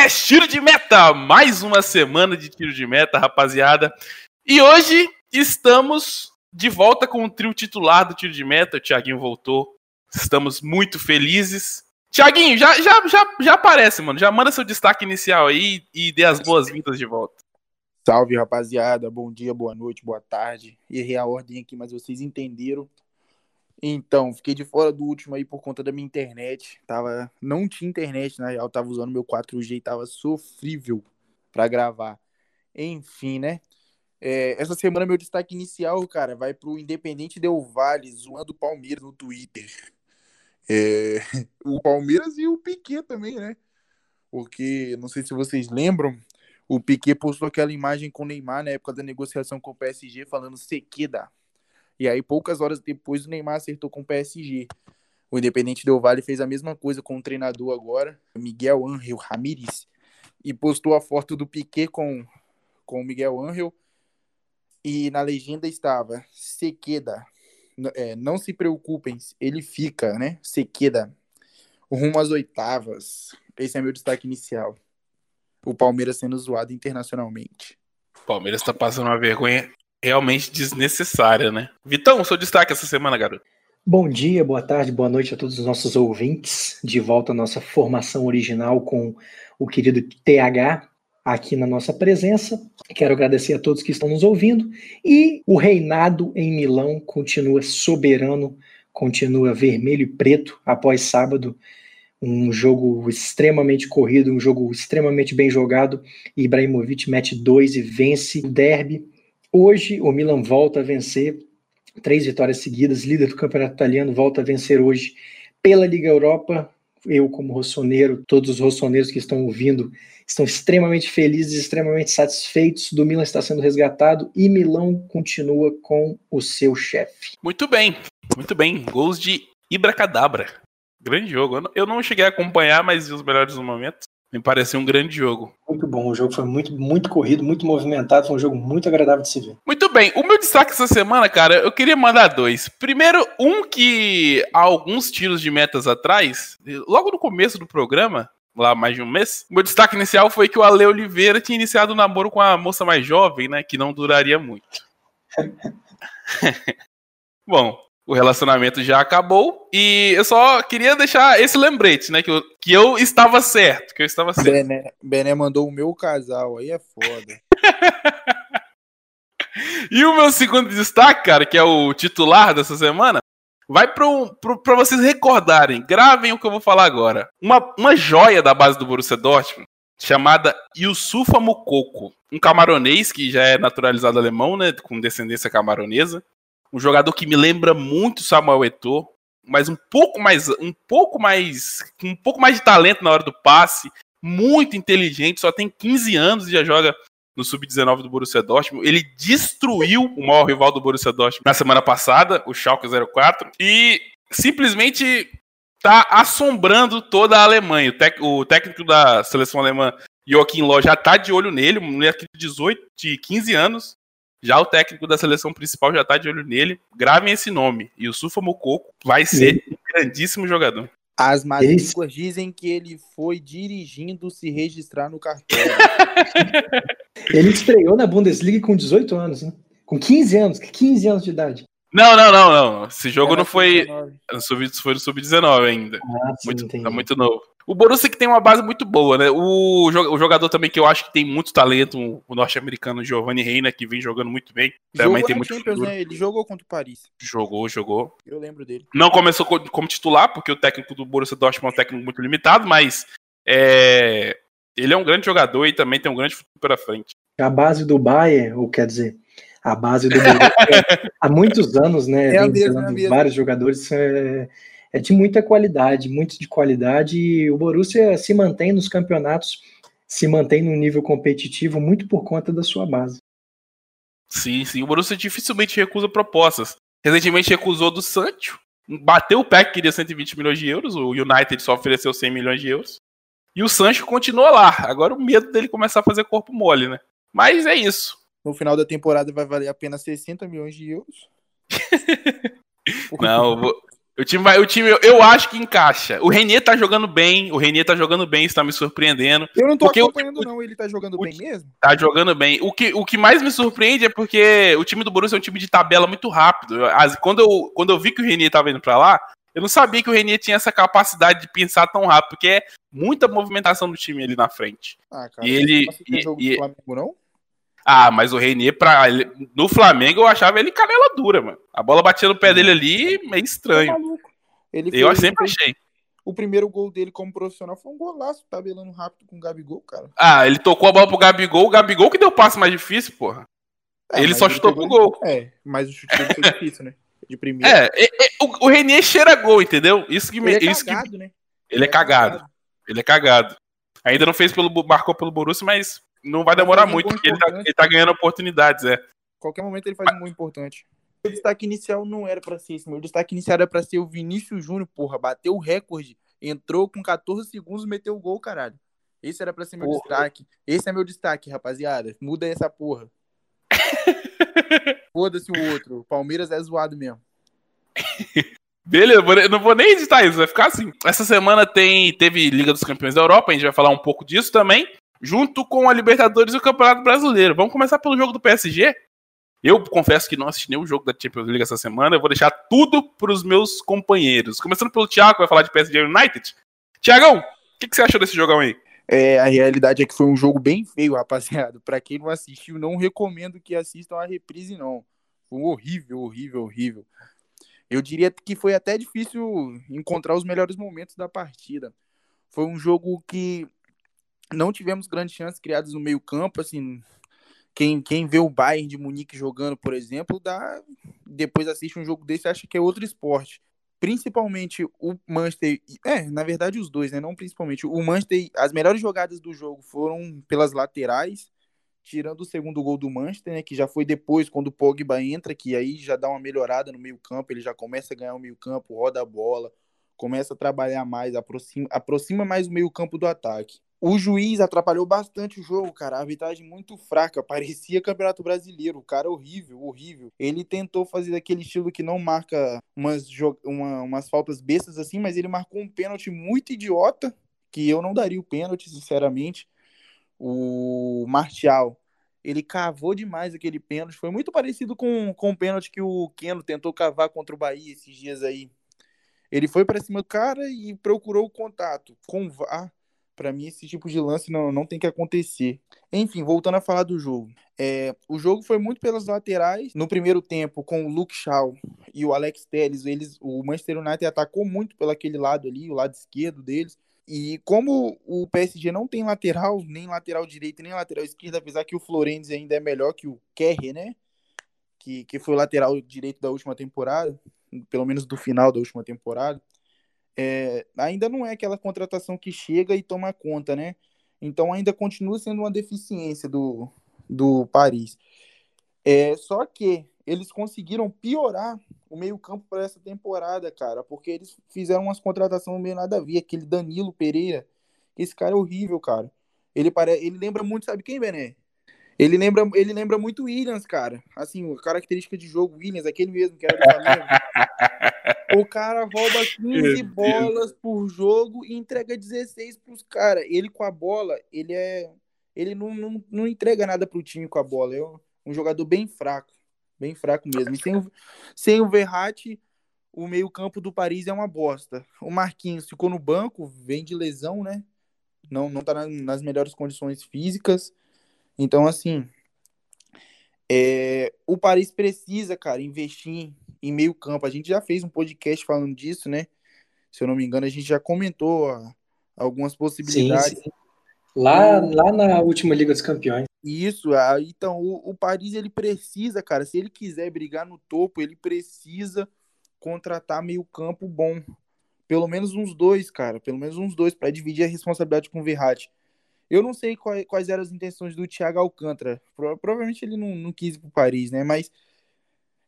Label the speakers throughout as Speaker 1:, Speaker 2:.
Speaker 1: podcast Tiro de Meta. Mais uma semana de tiro de meta, rapaziada. E hoje estamos de volta com o trio titular do Tiro de Meta. O Thiaguinho voltou. Estamos muito felizes. Thiaguinho, já, já, já, já aparece, mano. Já manda seu destaque inicial aí e dê as boas-vindas de volta.
Speaker 2: Salve, rapaziada. Bom dia, boa noite, boa tarde. Errei a ordem aqui, mas vocês entenderam. Então, fiquei de fora do último aí por conta da minha internet. Tava, não tinha internet, na real, tava usando meu 4G e tava sofrível para gravar. Enfim, né? É, essa semana meu destaque inicial, cara, vai pro Independente Del Vale, zoando o Palmeiras no Twitter. É, o Palmeiras e o Piquet também, né? Porque, não sei se vocês lembram, o Piquet postou aquela imagem com o Neymar na época da negociação com o PSG, falando sequeda. E aí, poucas horas depois, o Neymar acertou com o PSG. O Independente Del Vale fez a mesma coisa com o treinador agora, Miguel Ángel Ramírez, e postou a foto do Piquet com, com o Miguel Ángel. E na legenda estava Sequeda. É, não se preocupem, ele fica, né? Sequeda. Rumo às oitavas. Esse é meu destaque inicial. O Palmeiras sendo zoado internacionalmente.
Speaker 1: O Palmeiras tá passando uma vergonha realmente desnecessária, né? Vitão, seu destaque essa semana, garoto.
Speaker 3: Bom dia, boa tarde, boa noite a todos os nossos ouvintes. De volta à nossa formação original com o querido TH aqui na nossa presença. Quero agradecer a todos que estão nos ouvindo. E o reinado em Milão continua soberano, continua vermelho e preto após sábado. Um jogo extremamente corrido, um jogo extremamente bem jogado. Ibrahimovic mete dois e vence o derby Hoje o Milan volta a vencer, três vitórias seguidas, líder do campeonato italiano, volta a vencer hoje pela Liga Europa. Eu, como rossoneiro, todos os rossoneiros que estão ouvindo estão extremamente felizes, extremamente satisfeitos. Do Milan está sendo resgatado e Milão continua com o seu chefe.
Speaker 1: Muito bem, muito bem. Gols de Ibracadabra. Grande jogo. Eu não cheguei a acompanhar, mas vi os melhores momentos. Me pareceu um grande jogo.
Speaker 3: Muito bom, o jogo foi muito, muito corrido, muito movimentado, foi um jogo muito agradável de se ver.
Speaker 1: Muito bem, o meu destaque essa semana, cara, eu queria mandar dois. Primeiro, um que há alguns tiros de metas atrás, logo no começo do programa, lá mais de um mês, o meu destaque inicial foi que o Ale Oliveira tinha iniciado o um namoro com a moça mais jovem, né, que não duraria muito. Bom, o relacionamento já acabou. E eu só queria deixar esse lembrete, né? Que eu, que eu estava certo. Que eu estava certo.
Speaker 2: Bené, Bené mandou o meu casal, aí é foda.
Speaker 1: e o meu segundo destaque, cara, que é o titular dessa semana, vai para vocês recordarem. Gravem o que eu vou falar agora. Uma, uma joia da base do Borussia Dortmund, chamada Yusufa Mukoko. Um camaronês que já é naturalizado alemão, né? Com descendência camaronesa um jogador que me lembra muito Samuel Eto'o, mas um pouco mais, um pouco mais, um pouco mais de talento na hora do passe, muito inteligente, só tem 15 anos e já joga no sub-19 do Borussia Dortmund. Ele destruiu o maior rival do Borussia Dortmund na semana passada, o Schalke 04, e simplesmente tá assombrando toda a Alemanha. O, o técnico da seleção alemã, Joachim Löw, já tá de olho nele, um moleque de 18, de 15 anos, já o técnico da seleção principal já tá de olho nele. Gravem esse nome. E o Sufa Mococo vai ser um grandíssimo jogador.
Speaker 2: As matrículas dizem que ele foi dirigindo se registrar no cartório.
Speaker 3: ele estreou na Bundesliga com 18 anos, né? Com 15 anos, 15 anos de idade.
Speaker 1: Não, não, não, não. Esse jogo Era não foi. Foi no Sub-19 ainda. Ah, sim, muito, tá muito novo. O Borussia que tem uma base muito boa, né? O, jogador também que eu acho que tem muito talento, o norte-americano Giovanni Reina, que vem jogando muito bem.
Speaker 2: Jogou
Speaker 1: também
Speaker 2: tem muito Champions, né? Ele jogou contra o Paris.
Speaker 1: Jogou, jogou.
Speaker 2: Eu lembro dele.
Speaker 1: Não começou como titular, porque o técnico do Borussia Dortmund é um técnico muito limitado, mas é... ele é um grande jogador e também tem um grande futuro pela frente.
Speaker 3: A base do Bayern, ou quer dizer, a base do há muitos anos, né? É mesma, é vários jogadores é, é, de muita qualidade, muito de qualidade. E o Borussia se mantém nos campeonatos, se mantém num nível competitivo muito por conta da sua base.
Speaker 1: Sim, sim. O Borussia dificilmente recusa propostas. Recentemente recusou do Sancho, bateu o pé que queria 120 milhões de euros, o United só ofereceu 100 milhões de euros. E o Sancho continua lá. Agora o medo dele começar a fazer corpo mole, né? Mas é isso
Speaker 2: no final da temporada vai valer apenas 60 milhões de euros.
Speaker 1: Não, eu vou, O time vai, o time, eu, eu acho que encaixa. O Renier tá jogando bem, o Renier tá jogando bem, isso tá me surpreendendo.
Speaker 2: Eu não tô
Speaker 1: Porque o-
Speaker 2: acompanhando, não. Ele tá jogando
Speaker 1: o-
Speaker 2: bem mesmo?
Speaker 1: Tá jogando bem. O que, o que mais me surpreende é porque o time do Borussia é um time de tabela muito rápido. As- quando, eu, quando eu vi que o Renier tava indo pra lá, eu não sabia que o Renier tinha essa capacidade de pensar tão rápido, porque é muita movimentação do time ali na frente.
Speaker 2: Ah, cara.
Speaker 1: E ele-
Speaker 2: Não
Speaker 1: e-
Speaker 2: jogo
Speaker 1: e-
Speaker 2: Flamengo, não?
Speaker 1: Ah, mas o Renier, pra, ele- no Flamengo, eu achava ele canela dura, mano. A bola batia no pé dele ali, meio estranho.
Speaker 2: Ele
Speaker 1: Eu
Speaker 2: fez-
Speaker 1: sempre achei.
Speaker 2: O primeiro gol dele como profissional foi um golaço, tabelando rápido com o Gabigol, cara.
Speaker 1: Ah, ele tocou a bola pro Gabigol, o Gabigol que deu o passe mais difícil, porra.
Speaker 2: É,
Speaker 1: Ele só chutou
Speaker 2: pegou-
Speaker 1: pro gol.
Speaker 2: É, mas o chute foi difícil, né? De primeiro.
Speaker 1: É, é, é, o, o Renier cheira gol, entendeu? Isso que me.
Speaker 2: ele é
Speaker 1: isso que,
Speaker 2: cagado, né?
Speaker 1: ele é cagado. Ele é cagado. Ainda não fez pelo. marcou pelo Borussia, mas não vai demorar
Speaker 2: um
Speaker 1: muito, porque ele tá, ele tá ganhando oportunidades, é.
Speaker 2: Qualquer momento ele faz um gol importante. O destaque inicial não era pra ser esse, meu destaque inicial era pra ser o Vinícius Júnior, porra. Bateu o recorde. Entrou com 14 segundos, meteu o gol, caralho. Esse era pra ser meu
Speaker 1: Porra.
Speaker 2: destaque. Esse é meu destaque, rapaziada. Muda essa porra. Foda-se o outro. O Palmeiras é zoado mesmo.
Speaker 1: Beleza, não vou nem editar isso, vai ficar assim. Essa semana tem, teve Liga dos Campeões da Europa, a gente vai falar um pouco disso também, junto com a Libertadores e o Campeonato Brasileiro. Vamos começar pelo jogo do PSG? Eu confesso que não assisti nenhum jogo da Champions League essa semana, eu vou deixar tudo pros meus companheiros. Começando pelo Thiago, que vai falar de PSG United. Tiagão, o que, que você achou desse jogão aí?
Speaker 2: É, a realidade é que foi um jogo bem feio, rapaziada. Pra quem não assistiu, não recomendo que assistam a reprise, não. Foi horrível, horrível, horrível. Eu diria que foi até difícil encontrar os melhores momentos da partida. Foi um jogo que não tivemos grandes chances criadas no meio-campo, assim. Quem, quem vê o Bayern de Munique jogando, por exemplo, dá, depois assiste um jogo desse e acha que é outro esporte principalmente o Manchester, é, na verdade os dois, né, não principalmente, o Manchester, as melhores jogadas do jogo foram pelas laterais, tirando o segundo gol do Manchester, né, que já foi depois, quando o Pogba entra, que aí já dá uma melhorada no meio campo, ele já começa a ganhar o meio campo, roda a bola, começa a trabalhar mais, aproxima, aproxima mais o meio campo do ataque. O juiz atrapalhou bastante o jogo, cara. A arbitragem muito fraca. Parecia Campeonato Brasileiro. O cara é horrível, horrível. Ele tentou fazer daquele estilo que não marca umas, uma, umas faltas bestas assim, mas ele marcou um pênalti muito idiota, que eu não daria o pênalti, sinceramente. O Martial, ele cavou demais aquele pênalti. Foi muito parecido com, com o pênalti que o Keno tentou cavar contra o Bahia esses dias aí. Ele foi para cima do cara e procurou o contato. Com o VAR, para mim, esse tipo de lance não, não tem que acontecer. Enfim, voltando a falar do jogo. É, o jogo foi muito pelas laterais. No primeiro tempo, com o Luke Shaw e o Alex Telles, eles, o Manchester United atacou muito pelo aquele lado ali, o lado esquerdo deles. E como o PSG não tem lateral, nem lateral direito, nem lateral esquerdo, apesar que o Florenzi ainda é melhor que o Kerr, né? Que, que foi o lateral direito da última temporada, pelo menos do final da última temporada. É, ainda não é aquela contratação que chega e toma conta, né? Então ainda continua sendo uma deficiência do, do Paris. É, só que eles conseguiram piorar o meio-campo para essa temporada, cara, porque eles fizeram umas contratações meio nada a ver. Aquele Danilo Pereira, esse cara é horrível, cara. Ele, pare... ele lembra muito, sabe quem, Bené? Ele lembra, ele lembra muito Williams, cara. Assim, a característica de jogo Williams, aquele mesmo que era do Flamengo. o cara rouba 15 bolas por jogo e entrega 16 pros caras. Ele com a bola, ele é. Ele não, não, não entrega nada pro time com a bola. É um jogador bem fraco. Bem fraco mesmo. E sem o, sem o Verratti, o meio-campo do Paris é uma bosta. O Marquinhos ficou no banco, vem de lesão, né? Não, não tá nas melhores condições físicas. Então, assim, é, o Paris precisa, cara, investir em meio campo. A gente já fez um podcast falando disso, né? Se eu não me engano, a gente já comentou ó, algumas possibilidades.
Speaker 3: Sim, sim. Lá, lá na última Liga dos Campeões.
Speaker 2: Isso, então o, o Paris ele precisa, cara, se ele quiser brigar no topo, ele precisa contratar meio campo bom. Pelo menos uns dois, cara, pelo menos uns dois, para dividir a responsabilidade com o Verratti. Eu não sei quais, quais, eram as intenções do Thiago Alcântara. Pro, provavelmente ele não, não quis ir pro Paris, né? Mas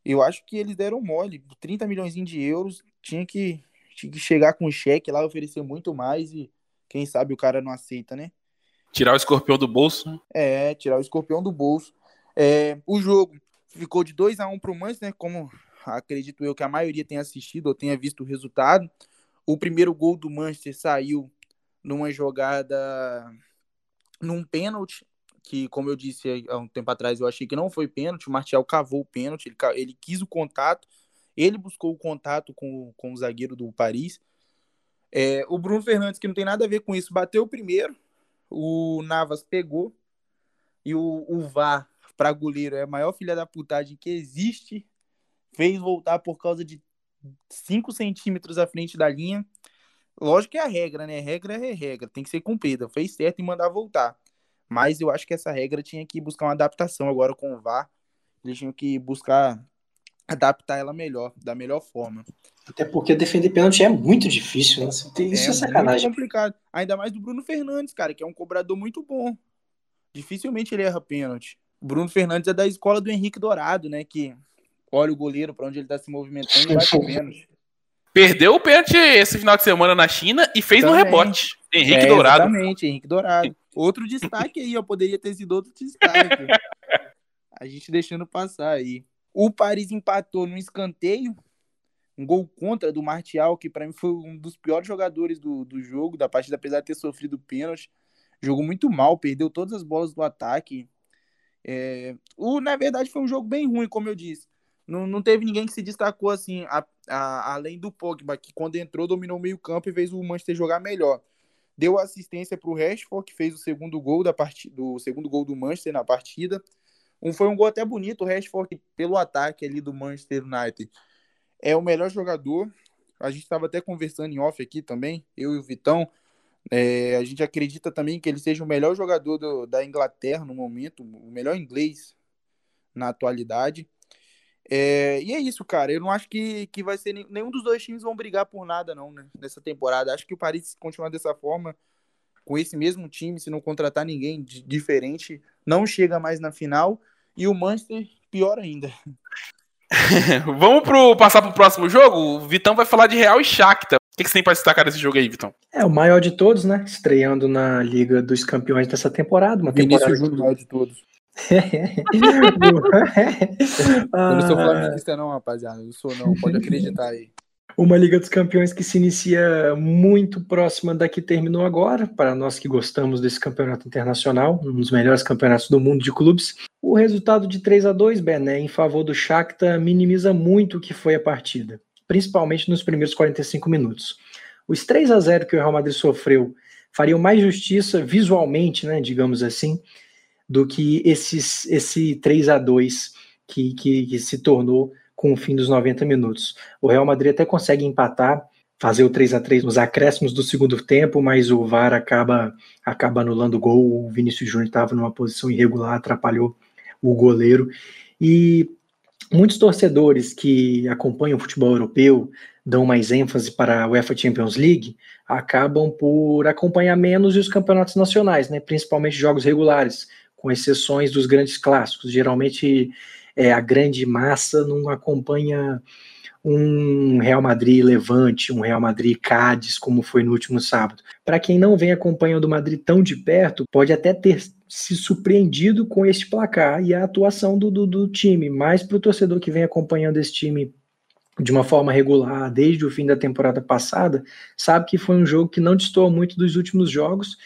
Speaker 2: eu acho que eles deram mole. 30 milhões de euros, tinha que, tinha que chegar com um cheque lá, oferecer muito mais e quem sabe o cara não aceita, né?
Speaker 1: Tirar o escorpião do bolso.
Speaker 2: É, tirar o escorpião do bolso. É, o jogo ficou de 2 a 1 um pro Manchester, né? Como acredito eu que a maioria tenha assistido ou tenha visto o resultado. O primeiro gol do Manchester saiu numa jogada num pênalti, que, como eu disse há um tempo atrás, eu achei que não foi pênalti. O Martial cavou o pênalti, ele, ele quis o contato, ele buscou o contato com, com o zagueiro do Paris. É, o Bruno Fernandes, que não tem nada a ver com isso, bateu o primeiro. O Navas pegou. E o, o VAR, para goleiro, é a maior filha da putagem que existe. Fez voltar por causa de 5 centímetros à frente da linha. Lógico que é a regra, né? Regra é regra, tem que ser cumprida. Fez certo em mandar voltar. Mas eu acho que essa regra tinha que buscar uma adaptação agora com o VAR. Eles tinham que buscar adaptar ela melhor, da melhor forma.
Speaker 3: Até porque defender pênalti é muito difícil, né? Isso é, é sacanagem.
Speaker 2: Muito complicado. Ainda mais do Bruno Fernandes, cara, que é um cobrador muito bom. Dificilmente ele erra pênalti. O Bruno Fernandes é da escola do Henrique Dourado, né? Que olha o goleiro para onde ele tá se movimentando e bate pênalti.
Speaker 1: Perdeu o pênalti esse final de semana na China e fez Também. no rebote. Henrique é, Dourado.
Speaker 2: Exatamente, Henrique Dourado. Outro destaque aí, ó. Poderia ter sido outro destaque. A gente deixando passar aí. O Paris empatou no escanteio. Um gol contra do Martial, que para mim foi um dos piores jogadores do, do jogo, da partida, apesar de ter sofrido pênalti. Jogou muito mal, perdeu todas as bolas do ataque. É... O, na verdade, foi um jogo bem ruim, como eu disse. Não, não teve ninguém que se destacou assim, a, a, além do Pogba, que quando entrou dominou o meio-campo e fez o Manchester jogar melhor. Deu assistência para o Rashford, que fez o segundo gol da partida, do segundo gol do Manchester na partida. Um, foi um gol até bonito, o Rashford, pelo ataque ali do Manchester United, é o melhor jogador. A gente estava até conversando em off aqui também, eu e o Vitão. É, a gente acredita também que ele seja o melhor jogador do, da Inglaterra no momento, o melhor inglês na atualidade. É, e é isso, cara. Eu não acho que, que vai ser. Nenhum dos dois times vão brigar por nada, não, né? Nessa temporada. Acho que o Paris, se continuar dessa forma, com esse mesmo time, se não contratar ninguém diferente, não chega mais na final. E o Manchester, pior ainda.
Speaker 1: Vamos pro, passar pro próximo jogo? O Vitão vai falar de Real e Shakhtar. O que, que você tem para destacar desse jogo aí, Vitão?
Speaker 3: É o maior de todos, né? Estreando na Liga dos Campeões dessa temporada. Uma
Speaker 2: Vinícius
Speaker 3: temporada
Speaker 2: Júnior maior de todos. Eu não sou flamenguista não, rapaziada. Eu sou não, pode acreditar aí.
Speaker 3: Uma Liga dos Campeões que se inicia muito próxima da que terminou agora, para nós que gostamos desse campeonato internacional, um dos melhores campeonatos do mundo de clubes. O resultado de 3 a 2 Bené, em favor do Shakhtar, minimiza muito o que foi a partida, principalmente nos primeiros 45 minutos. Os 3 a 0 que o Real Madrid sofreu fariam mais justiça visualmente, né, digamos assim, do que esses, esse 3 a 2 que, que, que se tornou com o fim dos 90 minutos. O Real Madrid até consegue empatar, fazer o 3 a 3 nos acréscimos do segundo tempo, mas o VAR acaba, acaba anulando o gol. O Vinícius Júnior estava numa posição irregular, atrapalhou o goleiro. E muitos torcedores que acompanham o futebol europeu, dão mais ênfase para a UEFA Champions League, acabam por acompanhar menos os campeonatos nacionais, né, principalmente jogos regulares, com exceções dos grandes clássicos. Geralmente é, a grande massa não acompanha um Real Madrid Levante, um Real Madrid Cádiz, como foi no último sábado. Para quem não vem acompanhando o Madrid tão de perto, pode até ter se surpreendido com este placar e a atuação do, do, do time, mas para o torcedor que vem acompanhando esse time de uma forma regular desde o fim da temporada passada, sabe que foi um jogo que não destoou muito dos últimos jogos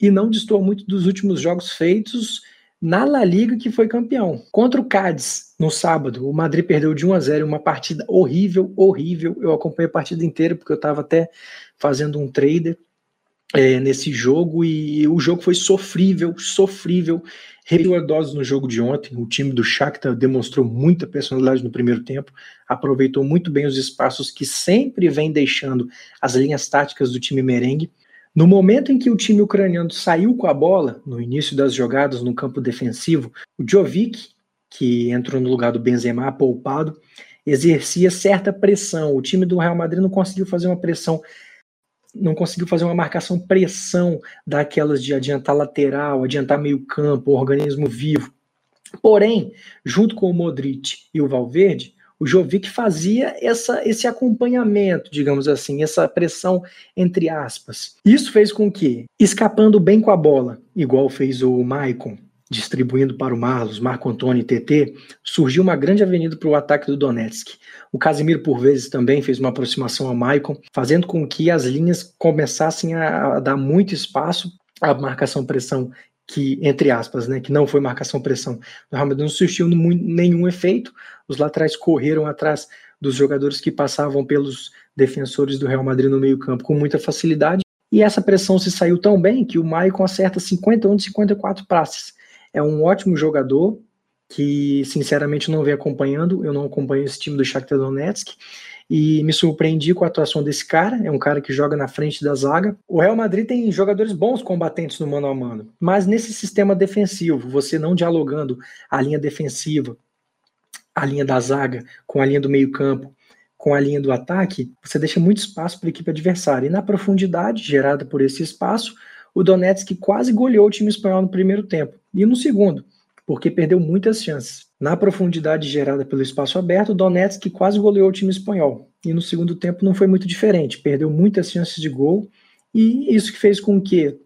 Speaker 3: e não destoou muito dos últimos jogos feitos na La Liga que foi campeão. Contra o Cádiz, no sábado, o Madrid perdeu de 1 a 0, uma partida horrível, horrível. Eu acompanhei a partida inteira porque eu estava até fazendo um trader é, nesse jogo e o jogo foi sofrível, sofrível. Repetiu a dose no jogo de ontem. O time do Shakhtar demonstrou muita personalidade no primeiro tempo, aproveitou muito bem os espaços que sempre vem deixando as linhas táticas do time merengue. No momento em que o time ucraniano saiu com a bola, no início das jogadas no campo defensivo, o Jovic, que entrou no lugar do Benzema poupado, exercia certa pressão. O time do Real Madrid não conseguiu fazer uma pressão, não conseguiu fazer uma marcação pressão daquelas de adiantar lateral, adiantar meio campo, um organismo vivo. Porém, junto com o Modric e o Valverde, o Jovic fazia essa, esse acompanhamento, digamos assim, essa pressão entre aspas. Isso fez com que, escapando bem com a bola, igual fez o Maicon, distribuindo para o Marlos, Marco Antônio e TT, surgiu uma grande avenida para o ataque do Donetsk. O Casimiro, por vezes, também fez uma aproximação ao Maicon, fazendo com que as linhas começassem a dar muito espaço à marcação-pressão que, entre aspas, né, que não foi marcação-pressão. Real Madrid não surgiu nenhum efeito, os laterais correram atrás dos jogadores que passavam pelos defensores do Real Madrid no meio campo com muita facilidade, e essa pressão se saiu tão bem que o Maicon acerta 51 de 54 passes. É um ótimo jogador que, sinceramente, não vem acompanhando. Eu não acompanho esse time do Shakhtar Donetsk e me surpreendi com a atuação desse cara. É um cara que joga na frente da zaga. O Real Madrid tem jogadores bons combatentes no mano a mano, mas nesse sistema defensivo, você não dialogando a linha defensiva, a linha da zaga com a linha do meio-campo, com a linha do ataque, você deixa muito espaço para a equipe adversária. E na profundidade gerada por esse espaço, o Donetsk quase goleou o time espanhol no primeiro tempo e no segundo, porque perdeu muitas chances. Na profundidade gerada pelo espaço aberto, Donetsk quase goleou o time espanhol. E no segundo tempo não foi muito diferente, perdeu muitas chances de gol e isso que fez com que,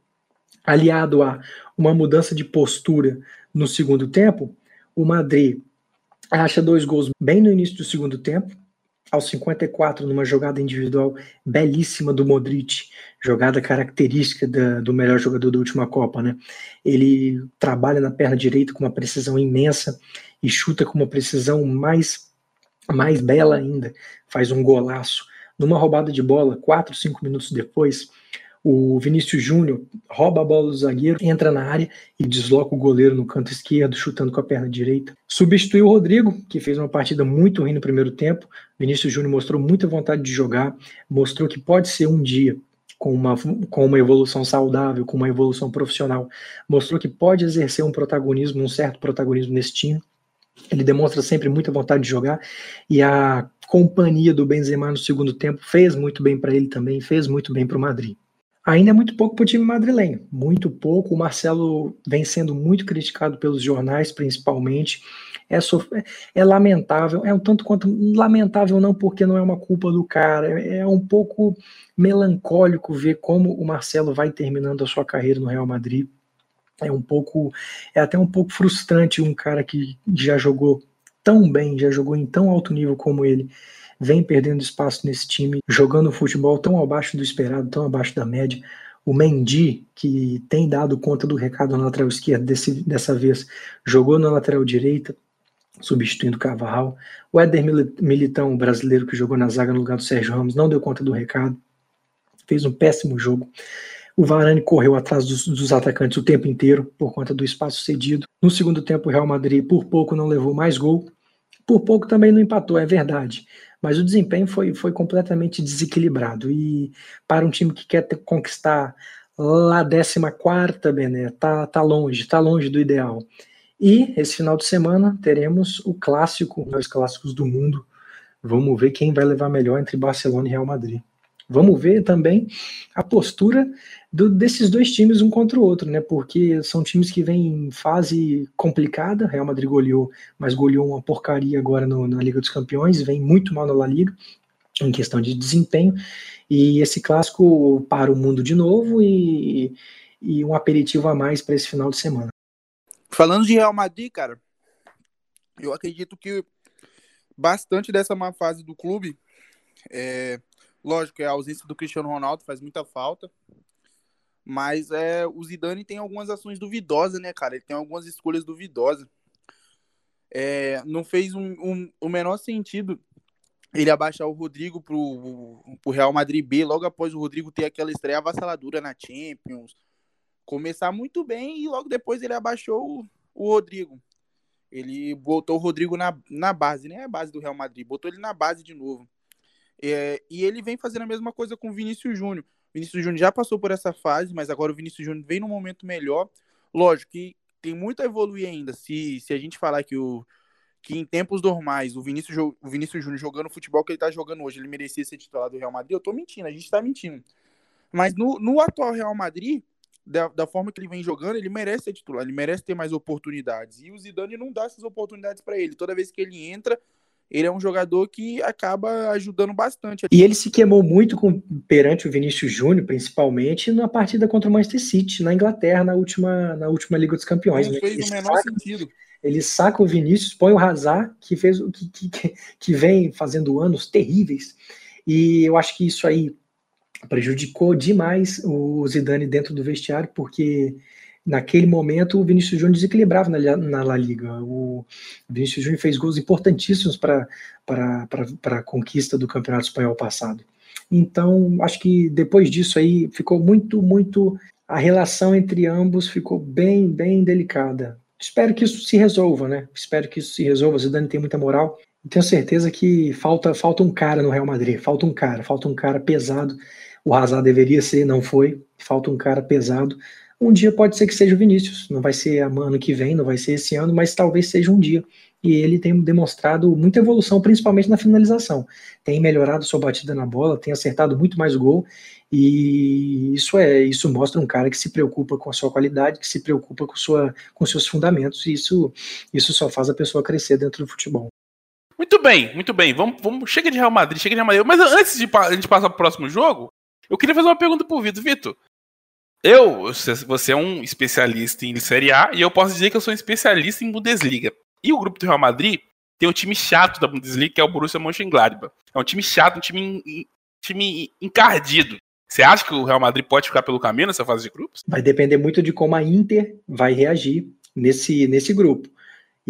Speaker 3: aliado a uma mudança de postura no segundo tempo, o Madrid acha dois gols bem no início do segundo tempo, aos 54 numa jogada individual belíssima do Modric, jogada característica da, do melhor jogador da última Copa, né? Ele trabalha na perna direita com uma precisão imensa e chuta com uma precisão mais mais bela ainda, faz um golaço. Numa roubada de bola, 4, 5 minutos depois, o Vinícius Júnior rouba a bola do zagueiro, entra na área e desloca o goleiro no canto esquerdo, chutando com a perna direita. Substituiu o Rodrigo, que fez uma partida muito ruim no primeiro tempo. Vinícius Júnior mostrou muita vontade de jogar, mostrou que pode ser um dia com uma, com uma evolução saudável, com uma evolução profissional, mostrou que pode exercer um protagonismo, um certo protagonismo nesse time. Ele demonstra sempre muita vontade de jogar e a companhia do Benzema no segundo tempo fez muito bem para ele também, fez muito bem para o Madrid. Ainda é muito pouco para o time madrilenho, muito pouco. O Marcelo vem sendo muito criticado pelos jornais, principalmente. É, é lamentável, é um tanto quanto lamentável, não porque não é uma culpa do cara, é, é um pouco melancólico ver como o Marcelo vai terminando a sua carreira no Real Madrid. É um pouco, é até um pouco frustrante um cara que já jogou tão bem, já jogou em tão alto nível como ele, vem perdendo espaço nesse time, jogando futebol tão abaixo do esperado, tão abaixo da média. O Mendy, que tem dado conta do recado na lateral esquerda, desse, dessa vez jogou na lateral direita, substituindo o Carvajal. O Éder Militão, brasileiro que jogou na zaga no lugar do Sérgio Ramos, não deu conta do recado, fez um péssimo jogo. O Varane correu atrás dos, dos, atacantes o tempo inteiro por conta do espaço cedido. No segundo tempo, o Real Madrid por pouco não levou mais gol, por pouco também não empatou, é verdade mas o desempenho foi, foi completamente desequilibrado. E para um time que quer ter, conquistar lá 14, Bené, tá, tá longe, tá longe do ideal. E esse final de semana teremos o clássico, dois clássicos do mundo. Vamos ver quem vai levar melhor entre Barcelona e Real Madrid. Vamos ver também a postura do, desses dois times um contra o outro, né? Porque são times que vêm em fase complicada. Real Madrid goleou, mas goleou uma porcaria agora no, na Liga dos Campeões, vem muito mal na La Liga em questão de desempenho. E esse clássico para o mundo de novo e, e um aperitivo a mais para esse final de semana.
Speaker 2: Falando de Real Madrid, cara, eu acredito que bastante dessa má fase do clube é, lógico, é a ausência do Cristiano Ronaldo faz muita falta. Mas é, o Zidane tem algumas ações duvidosas, né, cara? Ele tem algumas escolhas duvidosas. É, não fez um, um, o menor sentido ele abaixar o Rodrigo pro, pro Real Madrid B logo após o Rodrigo ter aquela estreia avassaladora na Champions. Começar muito bem e logo depois ele abaixou o, o Rodrigo. Ele botou o Rodrigo na, na base, né? A base do Real Madrid. Botou ele na base de novo. É, e ele vem fazendo a mesma coisa com o Vinícius Júnior. Vinícius Júnior já passou por essa fase, mas agora o Vinícius Júnior vem num momento melhor. Lógico que tem muito a evoluir ainda. Se, se a gente falar que, o, que em tempos normais o Vinícius, o Vinícius Júnior jogando o futebol que ele tá jogando hoje, ele merecia ser titular do Real Madrid, eu tô mentindo, a gente tá mentindo. Mas no, no atual Real Madrid, da, da forma que ele vem jogando, ele merece ser titular, ele merece ter mais oportunidades. E o Zidane não dá essas oportunidades para ele. Toda vez que ele entra, ele é um jogador que acaba ajudando bastante.
Speaker 3: E ele se queimou muito com, perante o Vinícius Júnior, principalmente na partida contra o Manchester City, na Inglaterra, na última, na última Liga dos Campeões.
Speaker 2: Não
Speaker 3: né?
Speaker 2: fez o menor saca, sentido.
Speaker 3: Ele saca o Vinícius, põe o Hazard, que, fez, que, que, que vem fazendo anos terríveis. E eu acho que isso aí prejudicou demais o Zidane dentro do vestiário, porque naquele momento o Vinícius Júnior desequilibrava na, na La Liga. O Vinícius Júnior fez gols importantíssimos para a conquista do Campeonato Espanhol passado. Então, acho que depois disso aí ficou muito, muito. A relação entre ambos ficou bem, bem delicada. Espero que isso se resolva, né? Espero que isso se resolva. O Zidane tem muita moral. Tenho certeza que falta, falta um cara no Real Madrid. Falta um cara, falta um cara pesado. O Hazard deveria ser, não foi. Falta um cara pesado um dia pode ser que seja o Vinícius, não vai ser ano que vem, não vai ser esse ano, mas talvez seja um dia. E ele tem demonstrado muita evolução, principalmente na finalização. Tem melhorado sua batida na bola, tem acertado muito mais gol, e isso é, isso mostra um cara que se preocupa com a sua qualidade, que se preocupa com, sua, com seus fundamentos, e isso, isso só faz a pessoa crescer dentro do futebol.
Speaker 1: Muito bem, muito bem. Vamos, vamos, chega de Real Madrid, chega de Real Madrid. Mas antes de a gente passar para o próximo jogo, eu queria fazer uma pergunta pro Vitor. Vitor, eu, você é um especialista em Série A e eu posso dizer que eu sou um especialista em Bundesliga. E o grupo do Real Madrid tem um time chato da Bundesliga, que é o Borussia Mönchengladbach. É um time chato, um time, time encardido. Você acha que o Real Madrid pode ficar pelo caminho nessa fase de grupos?
Speaker 3: Vai depender muito de como a Inter vai reagir nesse, nesse grupo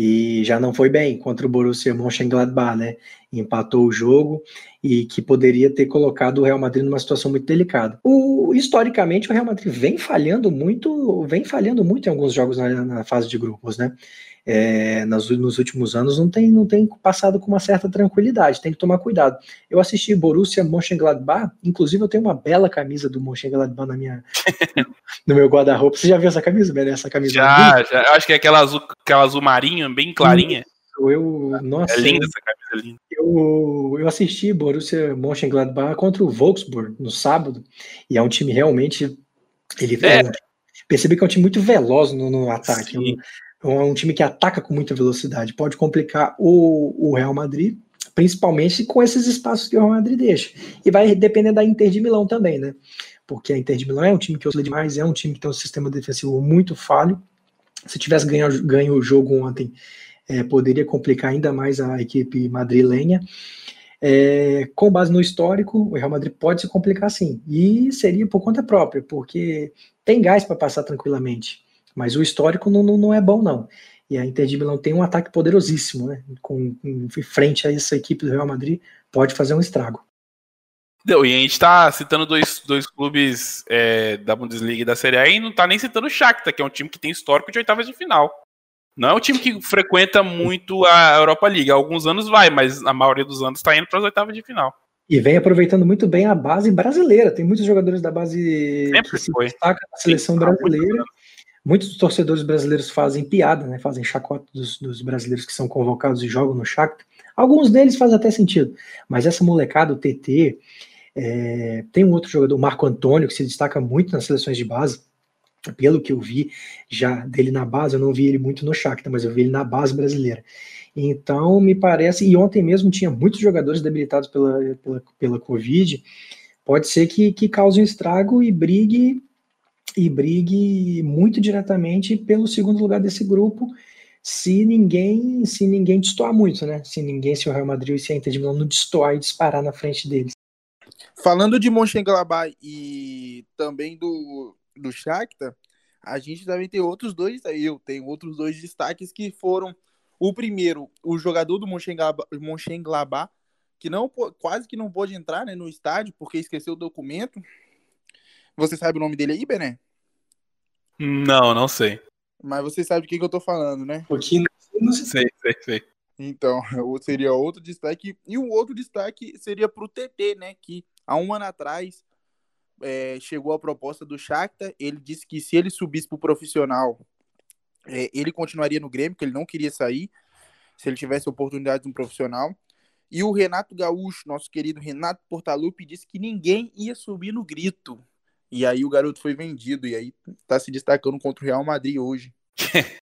Speaker 3: e já não foi bem contra o Borussia Mönchengladbach, né? Empatou o jogo e que poderia ter colocado o Real Madrid numa situação muito delicada. O, historicamente, o Real Madrid vem falhando muito, vem falhando muito em alguns jogos na, na fase de grupos, né? É, nos, nos, últimos anos não tem, não tem passado com uma certa tranquilidade, tem que tomar cuidado. Eu assisti Borussia Mönchengladbach, inclusive eu tenho uma bela camisa do Mönchengladbach na minha, no meu guarda-roupa. Você já viu essa camisa, Bené? Essa camisa?
Speaker 1: Já, já, eu acho que é aquela azul, aquela azul marinho, bem clarinha.
Speaker 3: Eu, nossa,
Speaker 1: é linda essa camisa, é linda.
Speaker 3: Eu, eu assisti Borussia Mönchengladbach contra o Wolfsburg no sábado, e é um time realmente ele é. percebi que é um time muito veloz no, no ataque. Sim. É um time que ataca com muita velocidade. Pode complicar o, o Real Madrid, principalmente com esses espaços que o Real Madrid deixa. E vai depender da Inter de Milão também, né? Porque a Inter de Milão é um time que oscila demais, é um time que tem um sistema defensivo muito falho. Se tivesse ganho, ganho o jogo ontem, é, poderia complicar ainda mais a equipe madrilenha. É, com base no histórico, o Real Madrid pode se complicar sim. E seria por conta própria, porque tem gás para passar tranquilamente. Mas o histórico não, não, não é bom, não. E a Inter de Milão tem um ataque poderosíssimo, né? Com, com frente a essa equipe do Real Madrid, pode fazer um estrago.
Speaker 1: Não, e a gente está citando dois, dois clubes é, da Bundesliga e da Série A e não está nem citando o Shakhtar, que é um time que tem histórico de oitavas de final. Não é um time que frequenta muito a Europa League. Há alguns anos vai, mas a maioria dos anos está indo para as oitavas de final.
Speaker 3: E vem aproveitando muito bem a base brasileira. Tem muitos jogadores da base
Speaker 1: Sempre que se foi.
Speaker 3: destacam na seleção Sim, brasileira. Muitos torcedores brasileiros fazem piada, né, fazem chacota dos, dos, brasileiros que são convocados e jogam no Shakhtar. Alguns deles fazem até sentido, mas essa molecada, o TT, é, tem um outro jogador, o Marco Antônio, que se destaca muito nas seleções de base. Pelo que eu vi já dele na base, eu não vi ele muito no Shakhtar, mas eu vi ele na base brasileira. Então, me parece, e ontem mesmo tinha muitos jogadores debilitados pela, pela, pela Covid, pode ser que, que cause um estrago e brigue e brigue muito diretamente pelo segundo lugar desse grupo, se ninguém se ninguém destoar muito, né? Se ninguém, se o Real Madrid e se a Inter de Milão não destoar e disparar na frente deles.
Speaker 2: Falando de Mönchengladbach e também do, do Shakhtar, a gente também tem outros dois, eu tenho outros dois destaques que foram o primeiro, o jogador do Mönchengladbach, que não quase que não pôde entrar né, no estádio porque esqueceu o documento, você sabe o nome dele aí, Bené?
Speaker 1: Não, não sei.
Speaker 2: Mas você sabe de quem que eu tô falando, né?
Speaker 1: Porque não sei, sei, sei.
Speaker 2: Então, seria outro destaque. E o outro destaque seria pro TT, né? Que há um ano atrás é, chegou a proposta do Shakhtar. Ele disse que se ele subisse pro profissional, é, ele continuaria no Grêmio, que ele não queria sair. Se ele tivesse oportunidade no profissional. E o Renato Gaúcho, nosso querido Renato Portaluppi, disse que ninguém ia subir no grito. E aí o garoto foi vendido e aí tá se destacando contra o Real Madrid hoje.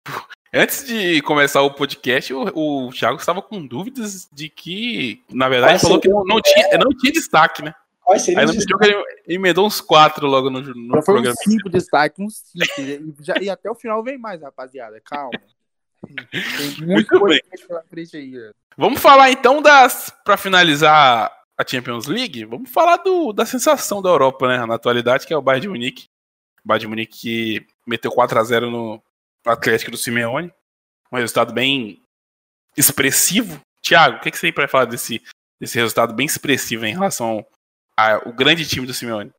Speaker 1: Antes de começar o podcast, o, o Thiago estava com dúvidas de que, na verdade, falou que não, não, tinha, não tinha destaque, né? Quais seriam Aí no jogo ele emendou uns quatro logo no, no
Speaker 2: foi programa. Uns cinco destaques, uns cinco. e, já, e até o final vem mais, rapaziada. Calma. Tem muito
Speaker 1: bem. pela frente aí. Vamos falar então das. para finalizar a Champions League, vamos falar do, da sensação da Europa, né? Na atualidade, que é o Bayern de Munique. O Bayern de Munique que meteu 4 a 0 no Atlético do Simeone. Um resultado bem expressivo. Thiago, o que, que você tem para falar desse, desse resultado bem expressivo em relação o grande time do Simeone.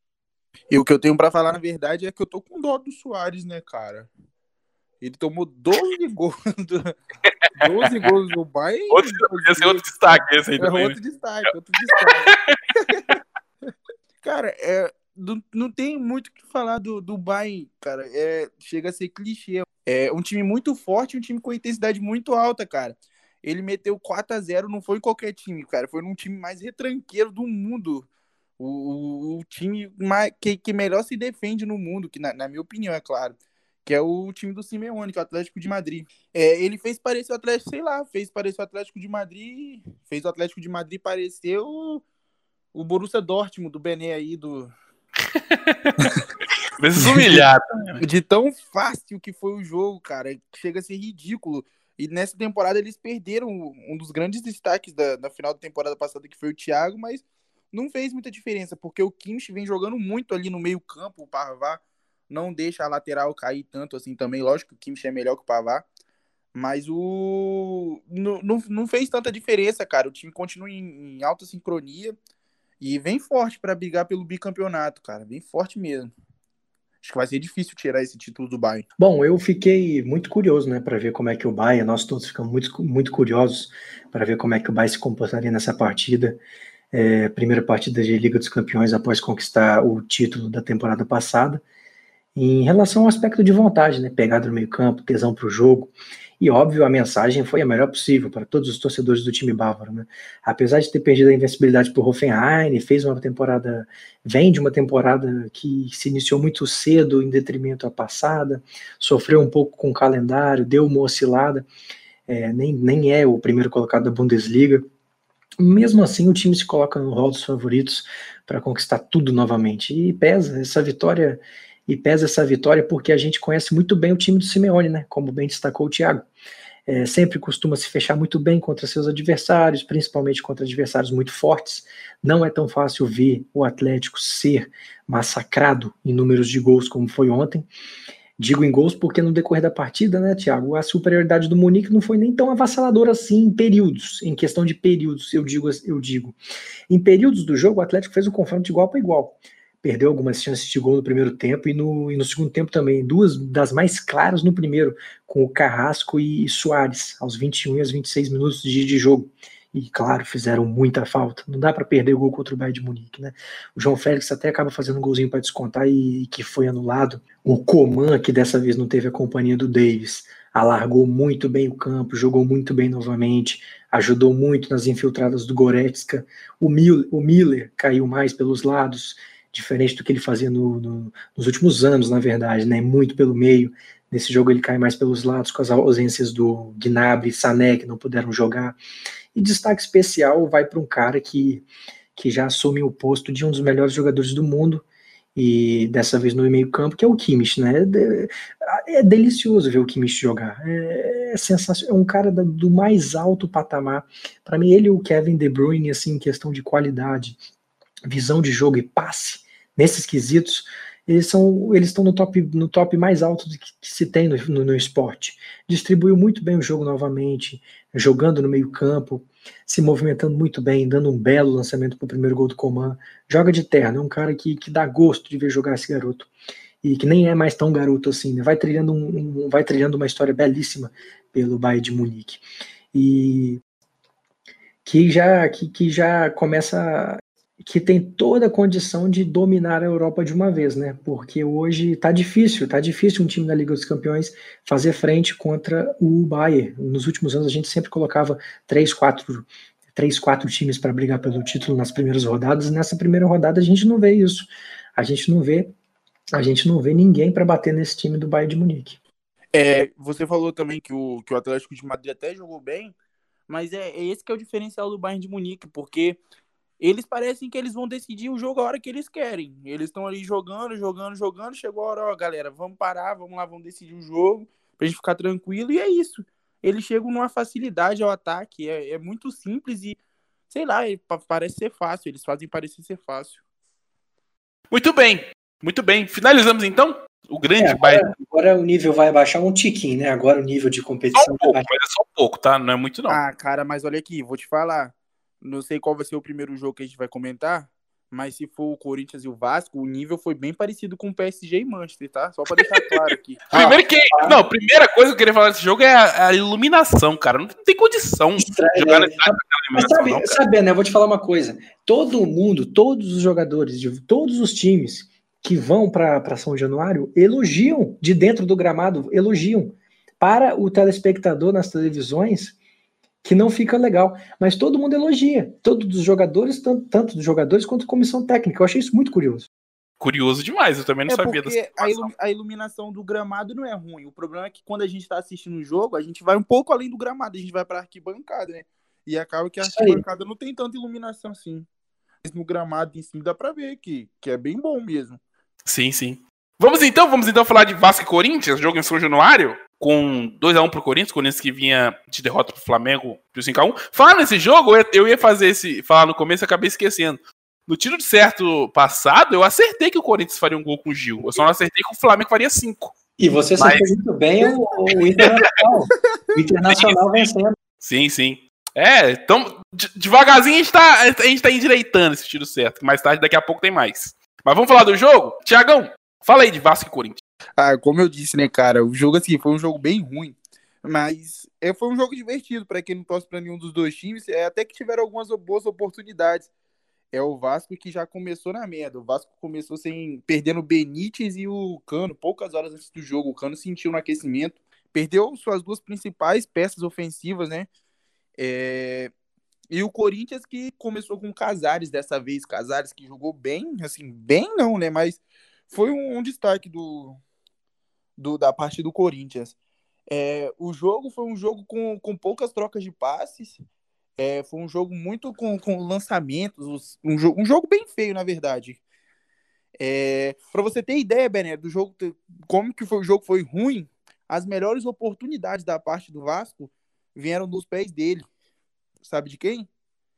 Speaker 2: E o que eu tenho para falar, na verdade, é que eu tô com dó do Soares, né, cara? Ele tomou 12 gols. Do, 12 gols do Bayern.
Speaker 1: Outro, podia ser outro destaque esse aí
Speaker 2: é, Outro destaque, outro destaque. cara, é, não, não tem muito o que falar do, do Bayern, cara. É, chega a ser clichê. É um time muito forte, um time com intensidade muito alta, cara. Ele meteu 4 a 0 não foi em qualquer time, cara. Foi num time mais retranqueiro do mundo o, o time mais, que, que melhor se defende no mundo, que na, na, minha opinião, é claro, que é o time do Simeone, que é o Atlético de Madrid. É, ele fez parecer o Atlético, sei lá, fez parecer o Atlético de Madrid, fez o Atlético de Madrid parecer o, o Borussia Dortmund, do Bené aí, do...
Speaker 1: Precisa humilhar.
Speaker 2: De tão fácil que foi o jogo, cara, chega a ser ridículo. E nessa temporada eles perderam um dos grandes destaques da, da final da temporada passada, que foi o Thiago, mas não fez muita diferença, porque o Kimmich vem jogando muito ali no meio campo, o Pavar não deixa a lateral cair tanto assim também, lógico que o Kimmich é melhor que o Pavar, mas o não, não, não fez tanta diferença, cara, o time continua em, em alta sincronia e vem forte para brigar pelo bicampeonato, cara, bem forte mesmo. Acho que vai ser difícil tirar esse título do Bayern.
Speaker 3: Bom, eu fiquei muito curioso, né, para ver como é que o Bayern, nós todos ficamos muito, muito curiosos para ver como é que o Bayern se comportaria nessa partida é, primeira partida de Liga dos Campeões após conquistar o título da temporada passada. Em relação ao aspecto de vontade, né, pegada no meio campo, tesão para o jogo, e óbvio a mensagem foi a melhor possível para todos os torcedores do time bávaro. Né? Apesar de ter perdido a invencibilidade o Hoffenheim, fez uma temporada, vem de uma temporada que se iniciou muito cedo em detrimento à passada, sofreu um pouco com o calendário, deu uma oscilada, é, nem, nem é o primeiro colocado da Bundesliga, mesmo assim, o time se coloca no rol dos favoritos para conquistar tudo novamente. E pesa essa vitória, e pesa essa vitória porque a gente conhece muito bem o time do Simeone, né? Como bem destacou o Thiago. É, sempre costuma se fechar muito bem contra seus adversários, principalmente contra adversários muito fortes. Não é tão fácil ver o Atlético ser massacrado em números de gols como foi ontem. Digo em gols porque no decorrer da partida, né, Thiago, a superioridade do Munique não foi nem tão avassaladora assim em períodos, em questão de períodos, eu digo, eu digo. Em períodos do jogo, o Atlético fez um confronto de igual para igual. Perdeu algumas chances de gol no primeiro tempo e no, e no segundo tempo também. Duas das mais claras no primeiro, com o Carrasco e Soares, aos 21 e aos 26 minutos de, de jogo e claro, fizeram muita falta. Não dá para perder o gol contra o Bayern de Munique, né? O João Félix até acaba fazendo um golzinho para descontar e, e, que foi anulado. O Coman, que dessa vez não teve a companhia do Davis, alargou muito bem o campo, jogou muito bem novamente, ajudou muito nas infiltradas do Goretzka. O, Mil, o Miller caiu mais pelos lados, diferente do que ele fazia no, no, nos últimos anos, na verdade, né? Muito pelo meio. Nesse jogo ele cai mais pelos lados, com as ausências do Gnabry e Sané, que não puderam jogar. E destaque especial vai para um cara que, que já assume o posto de um dos melhores jogadores do mundo, e dessa vez no meio campo, que é o Kimmich, né? É, delicioso ver o Kimmich jogar. É, é sensacional, é um cara do mais alto patamar. Para mim, ele e o Kevin De Bruyne, assim, em questão de qualidade, visão de jogo e passe, nesses quesitos, eles são eles estão no top no top mais alto que, que se tem no, no, no, esporte. Distribuiu muito bem o jogo novamente, jogando no meio campo, se movimentando muito bem, dando um belo lançamento para o primeiro gol do Coman. Joga de terno, é um cara que, que dá gosto de ver jogar esse garoto e que nem é mais tão garoto assim, né? vai trilhando um, um, vai trilhando uma história belíssima pelo Bayern de Munique e que já que, que já começa que tem toda a condição de dominar a Europa de uma vez, né? Porque hoje está difícil, tá difícil um time da Liga dos Campeões fazer frente contra o Bayern. Nos últimos anos a gente sempre colocava três, quatro, três, quatro times para brigar pelo título nas primeiras rodadas. Nessa primeira rodada a gente não vê isso. A gente não vê, a gente não vê ninguém para bater nesse time do Bayern de Munique.
Speaker 2: É, você falou também que o, que o Atlético de Madrid até jogou bem, mas é, é esse que é o diferencial do Bayern de Munique, porque eles parecem que eles vão decidir o jogo a hora que eles querem. Eles estão ali jogando, jogando, jogando. Chegou a hora, ó, galera, vamos parar, vamos lá, vamos decidir o jogo pra gente ficar tranquilo. E é isso. Eles chegam numa facilidade ao ataque. É, é muito simples e, sei lá, parece ser fácil. Eles fazem parecer ser fácil.
Speaker 1: Muito bem, muito bem. Finalizamos então? O grande
Speaker 3: é, agora, agora, o nível vai baixar um tiquinho, né? Agora o nível de competição. Só
Speaker 1: um pouco, mas é só um pouco, tá? Não é muito, não.
Speaker 2: Ah, cara, mas olha aqui, vou te falar. Não sei qual vai ser o primeiro jogo que a gente vai comentar, mas se for o Corinthians e o Vasco, o nível foi bem parecido com o PSG e Manchester, tá? Só pra deixar claro aqui.
Speaker 1: Primeiro que. Ah, não, a primeira coisa que eu queria falar desse jogo é a, a iluminação, cara. Não tem condição de jogar
Speaker 3: é, Mas sabe, não, sabe, né? Eu vou te falar uma coisa. Todo mundo, todos os jogadores de todos os times que vão para São Januário elogiam de dentro do gramado, elogiam. Para o telespectador nas televisões, que não fica legal. Mas todo mundo elogia, todos os jogadores, tanto, tanto dos jogadores quanto comissão técnica. Eu achei isso muito curioso.
Speaker 1: Curioso demais, eu também não
Speaker 2: é
Speaker 1: sabia
Speaker 2: dessa a, ilu a iluminação do gramado não é ruim. O problema é que quando a gente está assistindo o jogo, a gente vai um pouco além do gramado, a gente vai para arquibancada, né? E acaba que a arquibancada não tem tanta iluminação assim. Mas no gramado em cima dá para ver que, que é bem bom mesmo.
Speaker 1: Sim, sim. Vamos então, vamos então falar de Vasco e Corinthians, jogo em São Januário com 2x1 pro Corinthians, o Corinthians que vinha de derrota pro Flamengo de 5x1. Falar nesse jogo, eu ia fazer esse. Falar no começo e acabei esquecendo. No tiro de certo passado, eu acertei que o Corinthians faria um gol com o Gil. Eu só não acertei que o Flamengo faria 5.
Speaker 3: E você Mas... sabe muito bem o, o Internacional. o Internacional vencendo.
Speaker 1: Sim, sim. É, então, devagarzinho a gente, tá, a gente tá endireitando esse tiro certo. Mais tarde, daqui a pouco tem mais. Mas vamos falar do jogo? Tiagão, fala aí de Vasco e Corinthians.
Speaker 2: Ah, como eu disse, né, cara, o jogo assim foi um jogo bem ruim, mas é, foi um jogo divertido para quem não torce para nenhum dos dois times, é, até que tiveram algumas boas oportunidades. É o Vasco que já começou na merda. O Vasco começou sem perdendo o Benítez e o Cano, poucas horas antes do jogo. O Cano sentiu no aquecimento, perdeu suas duas principais peças ofensivas, né? É... E o Corinthians que começou com Casares dessa vez, Casares que jogou bem, assim, bem não, né? Mas foi um, um destaque do, do, da parte do Corinthians. É, o jogo foi um jogo com, com poucas trocas de passes. É, foi um jogo muito com, com lançamentos. Um, jogo, um jogo bem feio, na verdade. É, para você ter ideia, Bené, do jogo, como que foi, o jogo foi ruim, as melhores oportunidades da parte do Vasco vieram dos pés dele. Sabe de quem?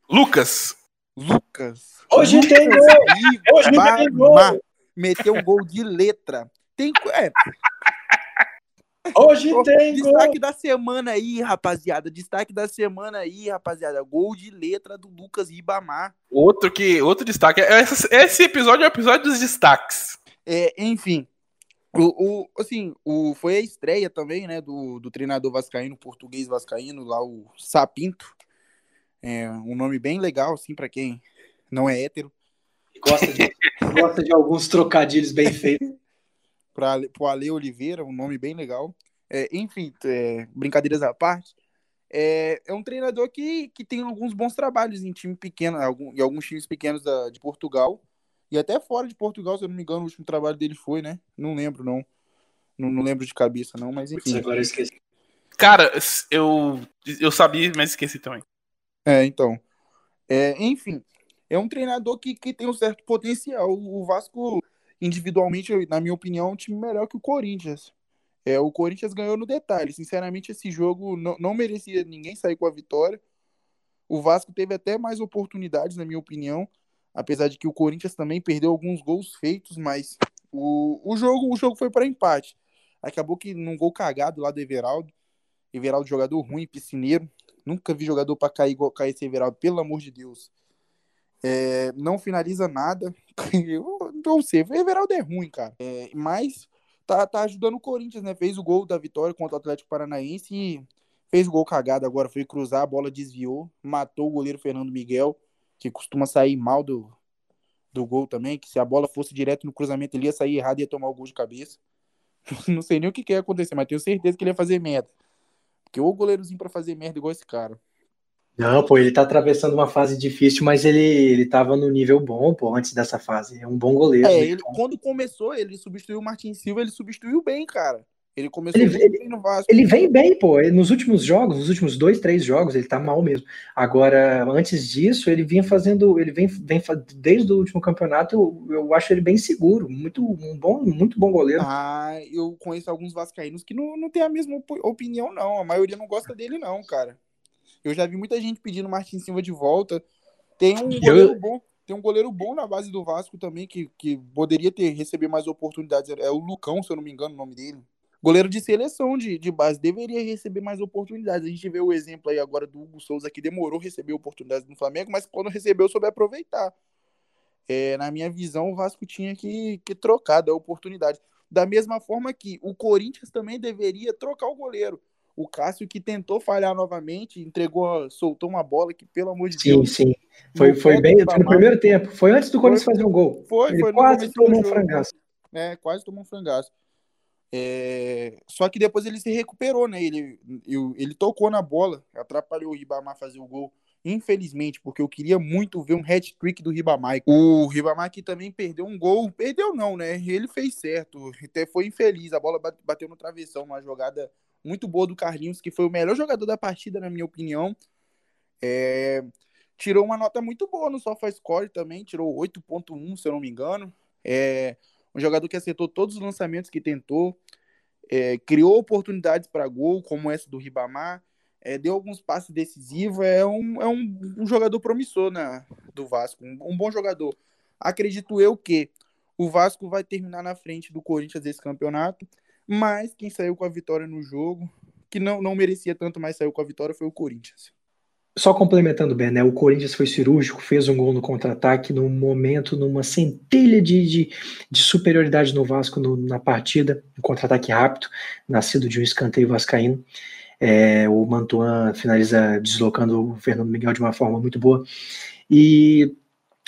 Speaker 1: Lucas.
Speaker 2: Lucas.
Speaker 3: Hoje
Speaker 2: Lucas
Speaker 3: tem gol. Hoje tem gol.
Speaker 2: Meteu um gol de letra. Tem, é,
Speaker 3: Hoje tem
Speaker 2: Destaque
Speaker 3: gol.
Speaker 2: da semana aí, rapaziada. Destaque da semana aí, rapaziada. Gol de letra do Lucas Ribamar.
Speaker 1: Outro que outro destaque. Esse, esse episódio é o episódio dos destaques.
Speaker 2: É, enfim, o, o, assim, o, foi a estreia também, né, do, do treinador vascaíno, português vascaíno, lá o Sapinto. É um nome bem legal, assim, para quem não é hétero.
Speaker 3: Gosta de, gosta de alguns trocadilhos bem feitos
Speaker 2: para o Ale Oliveira, um nome bem legal. É, enfim, é, brincadeiras à parte. É, é, um treinador que, que tem alguns bons trabalhos em time pequeno, algum, em alguns times pequenos da, de Portugal. E até fora de Portugal, se eu não me engano, o último trabalho dele foi, né? Não lembro, não. Não, não lembro de cabeça, não, mas enfim.
Speaker 3: Agora eu esqueci.
Speaker 1: Cara, eu, eu sabia, mas esqueci também.
Speaker 2: É, então. É, enfim, é um treinador que, que tem um certo potencial. O Vasco individualmente, na minha opinião, é um time melhor que o Corinthians. É, o Corinthians ganhou no detalhe. Sinceramente, esse jogo não, não merecia ninguém sair com a vitória. O Vasco teve até mais oportunidades, na minha opinião. Apesar de que o Corinthians também perdeu alguns gols feitos, mas o, o jogo o jogo foi para empate. Acabou que num gol cagado lá do Everaldo. Everaldo, jogador ruim, piscineiro. Nunca vi jogador para cair igual cair esse Everaldo, pelo amor de Deus. É, não finaliza nada. Eu não sei, o Everaldo é ruim, cara. É, mas tá, tá ajudando o Corinthians, né? Fez o gol da vitória contra o Atlético Paranaense e fez o gol cagado agora. Foi cruzar, a bola desviou, matou o goleiro Fernando Miguel, que costuma sair mal do, do gol também. Que se a bola fosse direto no cruzamento, ele ia sair errado e ia tomar o gol de cabeça. Não sei nem o que, que ia acontecer, mas tenho certeza que ele ia fazer merda. Porque o goleirozinho para fazer merda igual esse cara.
Speaker 3: Não, pô, ele tá atravessando uma fase difícil, mas ele, ele tava no nível bom, pô, antes dessa fase. É um bom goleiro.
Speaker 2: É, ele, quando começou, ele substituiu o Martin Silva, ele substituiu bem, cara. Ele começou
Speaker 3: Ele, ele,
Speaker 2: bem no Vasco.
Speaker 3: ele vem bem, pô. Nos últimos jogos, nos últimos dois, três jogos, ele tá mal mesmo. Agora, antes disso, ele vinha fazendo. Ele vem, vem desde o último campeonato, eu, eu acho ele bem seguro. Muito, um bom, muito bom goleiro.
Speaker 2: Ah, eu conheço alguns vascaínos que não, não tem a mesma op- opinião, não. A maioria não gosta dele, não, cara. Eu já vi muita gente pedindo Martin Silva de volta. Tem um
Speaker 3: Eu-
Speaker 2: goleiro bom. Tem um goleiro bom na base do Vasco também, que, que poderia ter receber mais oportunidades. É o Lucão, se eu não me engano, o nome dele. Goleiro de seleção de, de base deveria receber mais oportunidades. A gente vê o exemplo aí agora do Hugo Souza, que demorou a receber oportunidades no Flamengo, mas quando recebeu, soube aproveitar. É, na minha visão, o Vasco tinha que, que trocar da oportunidade. Da mesma forma que o Corinthians também deveria trocar o goleiro. O Cássio, que tentou falhar novamente, entregou, soltou uma bola que, pelo amor de
Speaker 3: Sim,
Speaker 2: Deus,
Speaker 3: sim. Foi,
Speaker 2: no
Speaker 3: foi
Speaker 2: pé
Speaker 3: bem. Foi no primeiro tempo. Foi antes do Corinthians
Speaker 2: Foi-
Speaker 3: fazer um gol.
Speaker 2: Foi,
Speaker 3: Ele
Speaker 2: foi
Speaker 3: quase tomou um frangaço.
Speaker 2: É, quase tomou um frangaço. É, Só que depois ele se recuperou, né? Ele, eu- ele tocou na bola, atrapalhou o Ribamar fazer o gol. Infelizmente, porque eu queria muito ver um hat-trick do Ribamar. O Ribamar que também perdeu um gol. Perdeu não, né? Ele fez certo. Até foi infeliz. A bola bate- bateu no travessão. Uma jogada muito boa do Carlinhos, que foi o melhor jogador da partida, na minha opinião. É, Tirou uma nota muito boa no SofaScore também. Tirou 8.1, se eu não me engano. É, um jogador que acertou todos os lançamentos que tentou, é, criou oportunidades para gol, como essa do Ribamar, é, deu alguns passes decisivos, é um, é um, um jogador promissor na, do Vasco, um, um bom jogador. Acredito eu que o Vasco vai terminar na frente do Corinthians esse campeonato, mas quem saiu com a vitória no jogo, que não, não merecia tanto, mas saiu com a vitória, foi o Corinthians.
Speaker 3: Só complementando bem, né? O Corinthians foi cirúrgico, fez um gol no contra-ataque, num momento, numa centelha de, de, de superioridade no Vasco no- na partida, um contra-ataque rápido, nascido de um escanteio vascaíno. É, o Mantuan finaliza deslocando o Fernando Miguel de uma forma muito boa. E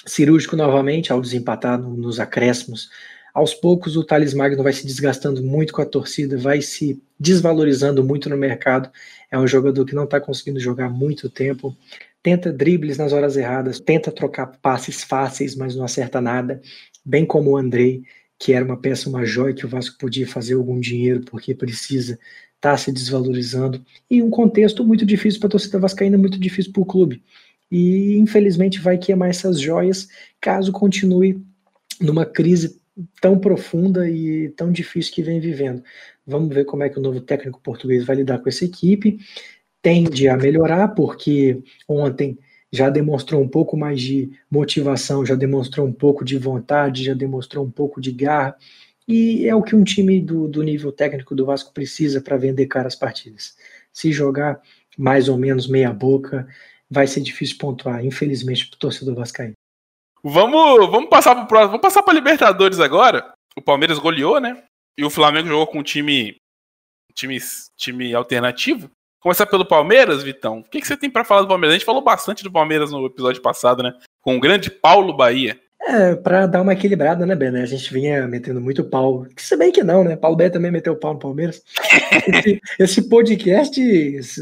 Speaker 3: cirúrgico novamente, ao desempatar no- nos acréscimos. Aos poucos, o Thales Magno vai se desgastando muito com a torcida, vai se desvalorizando muito no mercado. É um jogador que não está conseguindo jogar muito tempo. Tenta dribles nas horas erradas, tenta trocar passes fáceis, mas não acerta nada. Bem como o Andrei, que era uma peça, uma joia que o Vasco podia fazer algum dinheiro porque precisa, está se desvalorizando. E um contexto muito difícil para a torcida vascaína, muito difícil para o clube. E infelizmente vai queimar essas joias caso continue numa crise tão profunda e tão difícil que vem vivendo. Vamos ver como é que o novo técnico português vai lidar com essa equipe. Tende a melhorar, porque ontem já demonstrou um pouco mais de motivação, já demonstrou um pouco de vontade, já demonstrou um pouco de garra. E é o que um time do, do nível técnico do Vasco precisa para vender caras partidas. Se jogar mais ou menos meia boca, vai ser difícil pontuar, infelizmente, para o torcedor vascaíno.
Speaker 1: Vamos, vamos passar pro próximo. Vamos passar pra Libertadores agora. O Palmeiras goleou, né? E o Flamengo jogou com um time, time, time alternativo. Começar pelo Palmeiras, Vitão. O que, que você tem pra falar do Palmeiras? A gente falou bastante do Palmeiras no episódio passado, né? Com o grande Paulo Bahia.
Speaker 3: É, para dar uma equilibrada, né, Ben? A gente vinha metendo muito pau. Que se bem que não, né? Paulo Bé também meteu pau no Palmeiras. Esse, esse podcast,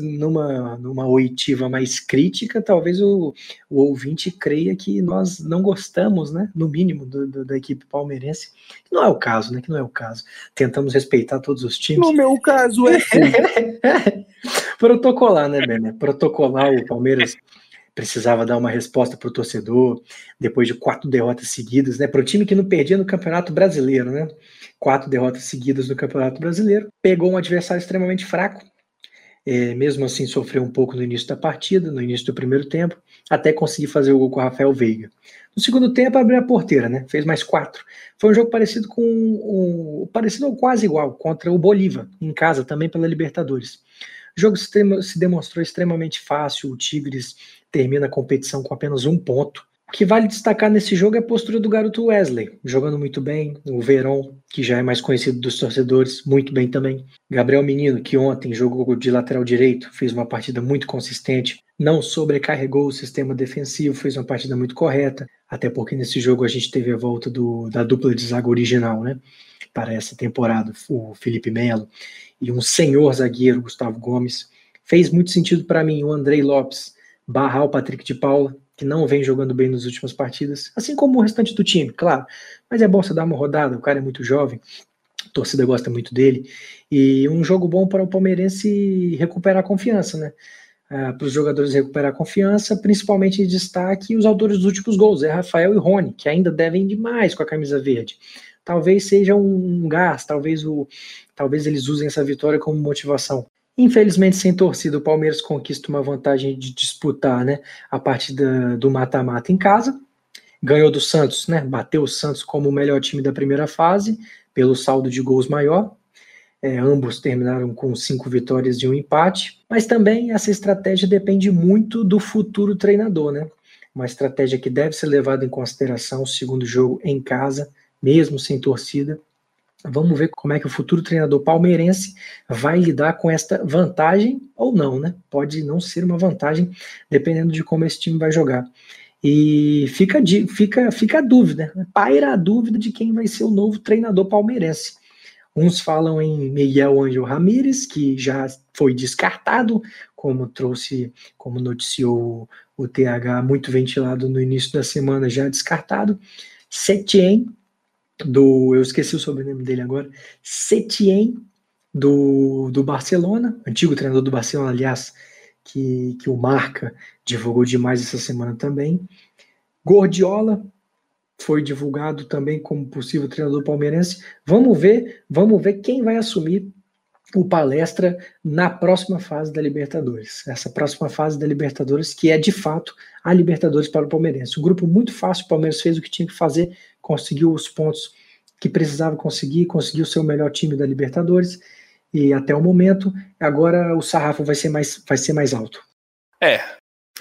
Speaker 3: numa, numa oitiva mais crítica, talvez o, o ouvinte creia que nós não gostamos, né? No mínimo, do, do- da equipe palmeirense. Que não é o caso, né? Que não é o caso. Tentamos respeitar todos os times.
Speaker 2: No meu caso, é.
Speaker 3: Protocolar, né, Ben? Protocolar o Palmeiras precisava dar uma resposta para o torcedor depois de quatro derrotas seguidas, né? Para o time que não perdia no Campeonato Brasileiro, né? Quatro derrotas seguidas no Campeonato Brasileiro. Pegou um adversário extremamente fraco. é, mesmo assim, sofreu um pouco no início da partida, no início do primeiro tempo, até conseguir fazer o gol com o Rafael Veiga. No segundo tempo, abriu a porteira, né? Fez mais quatro. Foi um jogo parecido com um, parecido ou quase igual contra o Bolívar, em casa também pela Libertadores. O jogo se demonstrou extremamente fácil. O Tigres termina a competição com apenas um ponto. O que vale destacar nesse jogo é a postura do garoto Wesley, jogando muito bem. O Verón, que já é mais conhecido dos torcedores, muito bem também. Gabriel Menino, que ontem jogou de lateral direito, fez uma partida muito consistente. Não sobrecarregou o sistema defensivo, fez uma partida muito correta. Até porque nesse jogo a gente teve a volta do, da dupla de zaga original, né? Para essa temporada, o Felipe Melo e um senhor zagueiro, Gustavo Gomes. Fez muito sentido para mim o Andrei Lopes barrar o Patrick de Paula, que não vem jogando bem nas últimas partidas, assim como o restante do time, claro. Mas é bom você dar uma rodada, o cara é muito jovem. A torcida gosta muito dele. E um jogo bom para o palmeirense recuperar a confiança, né? Uh, para os jogadores recuperar a confiança, principalmente em destaque os autores dos últimos gols, é Rafael e Rony, que ainda devem demais com a camisa verde. Talvez seja um gás, talvez, o, talvez eles usem essa vitória como motivação. Infelizmente, sem torcida, o Palmeiras conquista uma vantagem de disputar né, a partida do mata-mata em casa. Ganhou do Santos, né? Bateu o Santos como o melhor time da primeira fase, pelo saldo de gols maior. É, ambos terminaram com cinco vitórias e um empate, mas também essa estratégia depende muito do futuro treinador, né? Uma estratégia que deve ser levada em consideração segundo jogo em casa, mesmo sem torcida. Vamos ver como é que o futuro treinador palmeirense vai lidar com esta vantagem ou não, né? Pode não ser uma vantagem, dependendo de como esse time vai jogar. E fica, fica, fica a dúvida, né? paira a dúvida de quem vai ser o novo treinador palmeirense. Uns falam em Miguel Ângelo Ramírez, que já foi descartado, como trouxe, como noticiou o TH muito ventilado no início da semana, já descartado. Setien, do. Eu esqueci o sobrenome dele agora. Setien, do, do Barcelona, antigo treinador do Barcelona, aliás, que, que o Marca divulgou demais essa semana também. Gordiola, foi divulgado também como possível treinador palmeirense. Vamos ver, vamos ver quem vai assumir o palestra na próxima fase da Libertadores. Essa próxima fase da Libertadores, que é de fato a Libertadores para o palmeirense. Um grupo muito fácil, o Palmeiras fez o que tinha que fazer, conseguiu os pontos que precisava conseguir, conseguiu ser o melhor time da Libertadores. E até o momento, agora o sarrafo vai ser mais, vai ser mais alto.
Speaker 1: É,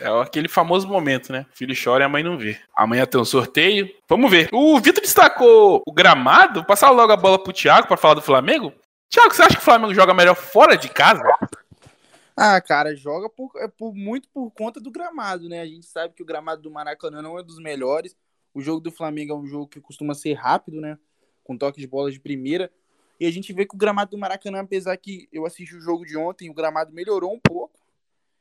Speaker 1: é aquele famoso momento, né? O filho chora e a mãe não vê. Amanhã tem um sorteio. Vamos ver. O Vitor destacou o gramado. Vou passar logo a bola pro Thiago para falar do Flamengo. Thiago, você acha que o Flamengo joga melhor fora de casa?
Speaker 2: Ah, cara, joga por, é por, muito por conta do gramado, né? A gente sabe que o gramado do Maracanã não é dos melhores. O jogo do Flamengo é um jogo que costuma ser rápido, né? Com toque de bola de primeira. E a gente vê que o gramado do Maracanã, apesar que eu assisti o jogo de ontem, o gramado melhorou um pouco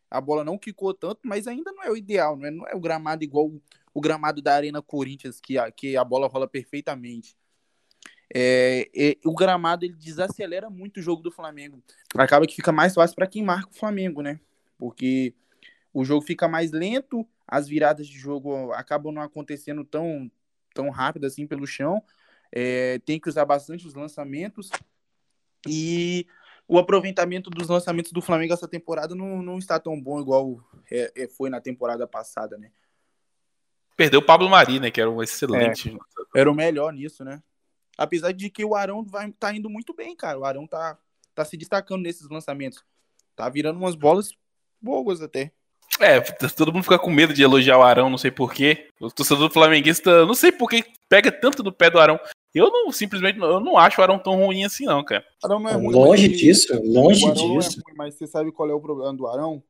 Speaker 2: a bola não quicou tanto, mas ainda não é o ideal, não é, não é o gramado igual o, o gramado da Arena Corinthians, que a, que a bola rola perfeitamente. É, é, o gramado ele desacelera muito o jogo do Flamengo. Acaba que fica mais fácil para quem marca o Flamengo, né? Porque o jogo fica mais lento, as viradas de jogo acabam não acontecendo tão, tão rápido assim pelo chão. É, tem que usar bastante os lançamentos. E o aproveitamento dos lançamentos do Flamengo essa temporada não, não está tão bom igual é, é, foi na temporada passada, né?
Speaker 1: Perdeu o Pablo Mari, né? Que era um excelente.
Speaker 2: É, era o melhor nisso, né? Apesar de que o Arão vai, tá indo muito bem, cara. O Arão tá, tá se destacando nesses lançamentos. Tá virando umas bolas boas até.
Speaker 1: É, todo mundo fica com medo de elogiar o Arão, não sei porquê. O torcedor flamenguista, não sei por que pega tanto no pé do Arão. Eu não, simplesmente, eu não acho o Arão tão ruim assim, não, cara.
Speaker 3: Arão não é ruim, longe disso, longe disso.
Speaker 2: É ruim, mas você sabe qual é o problema do Arão?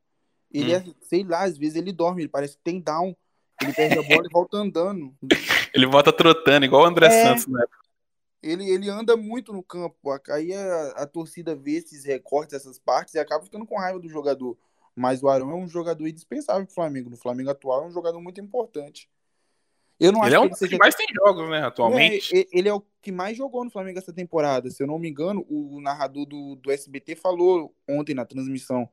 Speaker 2: Ele hum. é, sei lá, às vezes ele dorme, ele parece que tem down. Ele perde a bola e volta andando.
Speaker 1: ele volta trotando, igual o André é, Santos, né?
Speaker 2: Ele, ele anda muito no campo. Aí a, a torcida vê esses recortes, essas partes, e acaba ficando com raiva do jogador. Mas o Arão é um jogador indispensável pro Flamengo. No Flamengo atual é um jogador muito importante.
Speaker 1: Eu não ele é um que, seja... mais tem jogos, né, atualmente.
Speaker 2: É, ele é o que mais jogou no Flamengo essa temporada. Se eu não me engano, o narrador do, do SBT falou ontem na transmissão.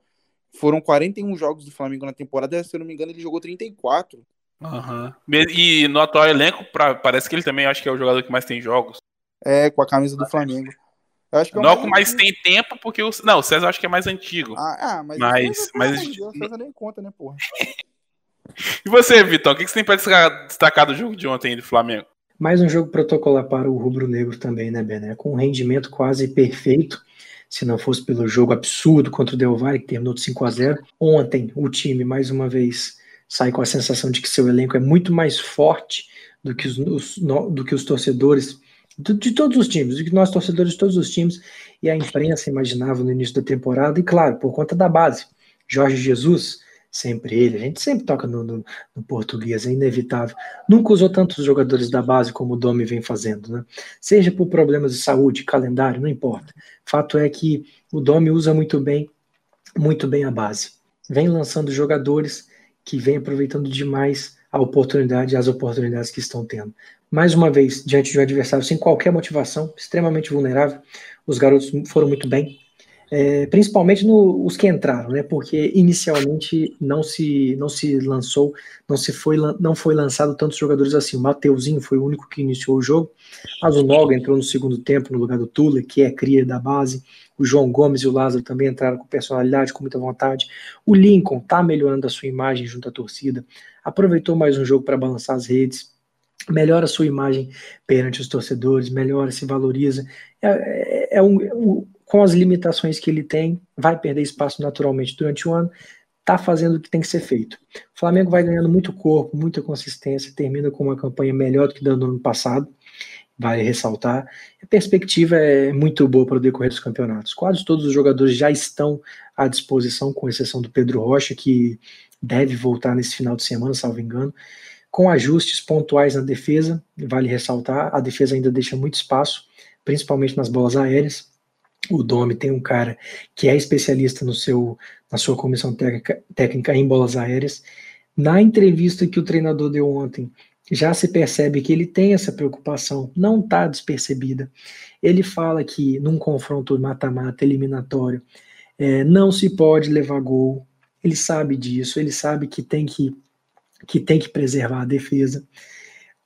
Speaker 2: Foram 41 jogos do Flamengo na temporada, se eu não me engano, ele jogou 34.
Speaker 1: Uhum. E no atual elenco, pra, parece que ele também acho que é o jogador que mais tem jogos.
Speaker 2: É, com a camisa do Flamengo.
Speaker 1: Eu acho que é é mais tem tempo, porque o. Não, o César acho que é mais antigo.
Speaker 2: Ah, ah mas.
Speaker 1: Mas. mas...
Speaker 2: O César nem conta, né, porra?
Speaker 1: E você, Vitão, o que você tem para destacar do jogo de ontem do Flamengo?
Speaker 3: Mais um jogo protocolar para o rubro-negro também, né, Bené? Com um rendimento quase perfeito, se não fosse pelo jogo absurdo contra o Del Valle, que terminou de 5 a 0 Ontem, o time, mais uma vez, sai com a sensação de que seu elenco é muito mais forte do que os, os do que os torcedores de todos os times, do que nós torcedores de todos os times e a imprensa imaginava no início da temporada, e claro, por conta da base. Jorge Jesus sempre ele. A gente sempre toca no, no, no, português, é inevitável. Nunca usou tantos jogadores da base como o Domi vem fazendo, né? Seja por problemas de saúde, calendário, não importa. Fato é que o Domi usa muito bem, muito bem a base. Vem lançando jogadores que vem aproveitando demais a oportunidade, as oportunidades que estão tendo. Mais uma vez, diante de um adversário sem qualquer motivação, extremamente vulnerável, os garotos foram muito bem, é, principalmente no, os que entraram, né? Porque inicialmente não se não se lançou, não se foi não foi lançado tantos jogadores assim. O Mateuzinho foi o único que iniciou o jogo, mas o Noga entrou no segundo tempo no lugar do Tula, que é cria da base. O João Gomes e o Lázaro também entraram com personalidade, com muita vontade. O Lincoln está melhorando a sua imagem junto à torcida, aproveitou mais um jogo para balançar as redes melhora a sua imagem perante os torcedores, melhora, se valoriza. É, é, é um, um, com as limitações que ele tem, vai perder espaço naturalmente durante o ano, está fazendo o que tem que ser feito. O Flamengo vai ganhando muito corpo, muita consistência, termina com uma campanha melhor do que da do ano passado, vale ressaltar. A perspectiva é muito boa para o decorrer dos campeonatos. Quase todos os jogadores já estão à disposição, com exceção do Pedro Rocha, que deve voltar nesse final de semana, salvo engano. Com ajustes pontuais na defesa, vale ressaltar, a defesa ainda deixa muito espaço, principalmente nas bolas aéreas o Domi tem um cara que é especialista no seu, na sua comissão técnica, técnica em bolas aéreas. Na entrevista que o treinador deu ontem, já se percebe que ele tem essa preocupação, não está despercebida. Ele fala que num confronto mata-mata eliminatório é, não se pode levar gol. Ele sabe disso, ele sabe que tem que, que, tem que preservar a defesa.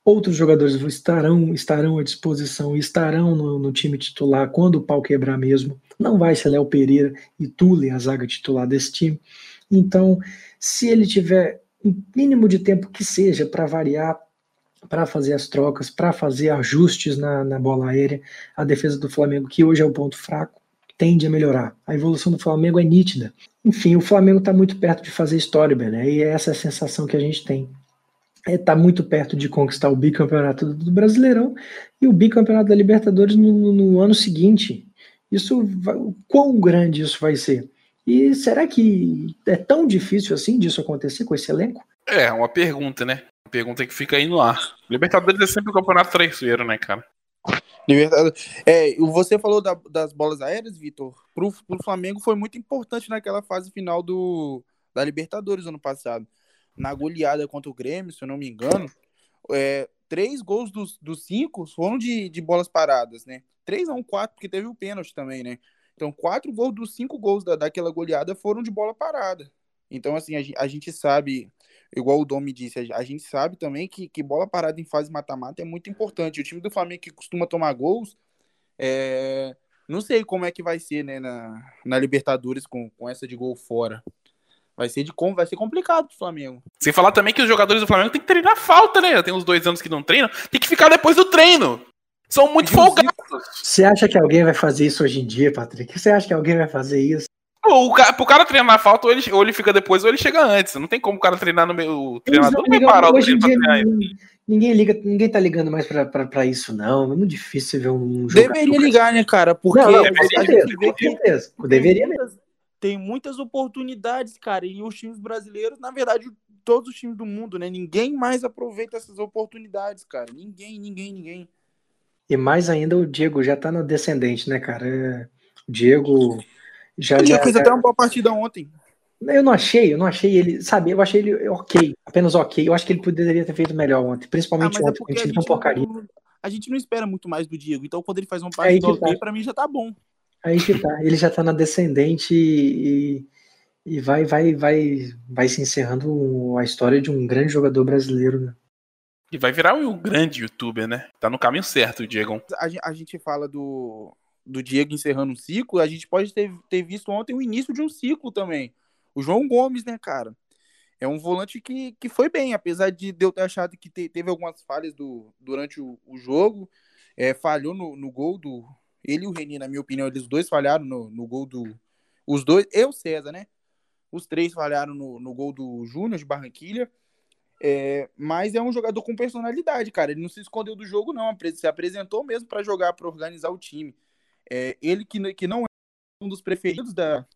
Speaker 3: Outros jogadores estarão, estarão à disposição, estarão no, no, time titular quando o pau quebrar mesmo. Não vai ser Léo Pereira e Tule a zaga titular desse time. Então, se ele tiver um mínimo de tempo que seja para variar, para fazer as trocas, para fazer ajustes na, na bola aérea, a defesa do Flamengo, que hoje é o ponto fraco, tende a melhorar. A evolução do Flamengo é nítida. Enfim, o Flamengo está muito perto de fazer história, né? e é essa a sensação que a gente tem está é, tá muito perto de conquistar o bicampeonato do Brasileirão e o bicampeonato da Libertadores no, no, no ano seguinte. Isso, vai, quão grande isso vai ser? E será que é tão difícil assim disso acontecer com esse elenco?
Speaker 1: É, uma pergunta, né? Uma pergunta que fica aí no ar. Libertadores é sempre o um campeonato traiçoeiro, né, cara?
Speaker 2: Libertadores. É, você falou da, das bolas aéreas, Vitor. Pro, pro Flamengo foi muito importante naquela fase final do, da Libertadores ano passado na goleada contra o Grêmio, se eu não me engano, é, três gols dos, dos cinco foram de, de bolas paradas, né? Três não, quatro, porque teve o pênalti também, né? Então, quatro gols dos cinco gols da, daquela goleada foram de bola parada. Então, assim, a, a gente sabe, igual o Domi disse, a, gente sabe também que, que bola parada em fase mata-mata é muito importante. O time do Flamengo que costuma tomar gols, é, não sei como é que vai ser, né, na, na Libertadores com, com essa de gol fora. Vai ser, de, vai ser complicado pro Flamengo.
Speaker 1: Sem falar também que os jogadores do Flamengo tem que treinar falta, né? Tem uns dois anos que não treinam. Tem que ficar depois do treino. São muito folgados.
Speaker 3: Você acha que alguém vai fazer isso hoje em dia, Patrick? Você acha que alguém vai fazer isso?
Speaker 1: Pô, o cara, pro cara treinar falta, ou ele, ou ele fica depois ou ele chega antes. Não tem como o cara treinar no meio. O treinador não vai parar
Speaker 3: hoje em dia, ninguém, ninguém, liga, ninguém tá ligando mais pra, pra, pra isso, não. É muito difícil ver um
Speaker 2: jogo. Deveria ligar, né, cara? Porque não, não, a gente
Speaker 3: vê que. Deveria mesmo
Speaker 2: tem muitas oportunidades, cara. E os times brasileiros, na verdade, todos os times do mundo, né? Ninguém mais aproveita essas oportunidades, cara. Ninguém, ninguém, ninguém.
Speaker 3: E mais ainda, o Diego já tá no descendente, né, cara? É, o Diego já. Diego
Speaker 2: fez até uma boa partida ontem.
Speaker 3: Eu não achei, eu não achei ele, sabe? Eu achei ele ok, apenas ok. Eu acho que ele poderia ter feito melhor ontem, principalmente ah, ontem, é com o time tão porcaria.
Speaker 2: Não, a gente não espera muito mais do Diego, então quando ele faz uma é partida é ok, tá. pra mim já tá bom.
Speaker 3: Aí que tá. Ele já tá na descendente e, e vai, vai, vai, vai se encerrando a história de um grande jogador brasileiro. Né?
Speaker 1: E vai virar um grande youtuber, né? Tá no caminho certo, o Diego.
Speaker 2: A, a gente fala do, do Diego encerrando um ciclo, a gente pode ter, ter visto ontem o início de um ciclo também. O João Gomes, né, cara? É um volante que, que foi bem, apesar de eu ter achado que te, teve algumas falhas do, durante o, o jogo. É, falhou no, no gol do, ele e o Reni, na minha opinião, eles dois falharam no, no gol do. Os dois, eu, César, né? Os três falharam no, no gol do Júnior de Barranquilha. É, mas é um jogador com personalidade, cara. Ele não se escondeu do jogo, não. Se apresentou mesmo para jogar, para organizar o time. É, ele que, que não é um dos preferidos da,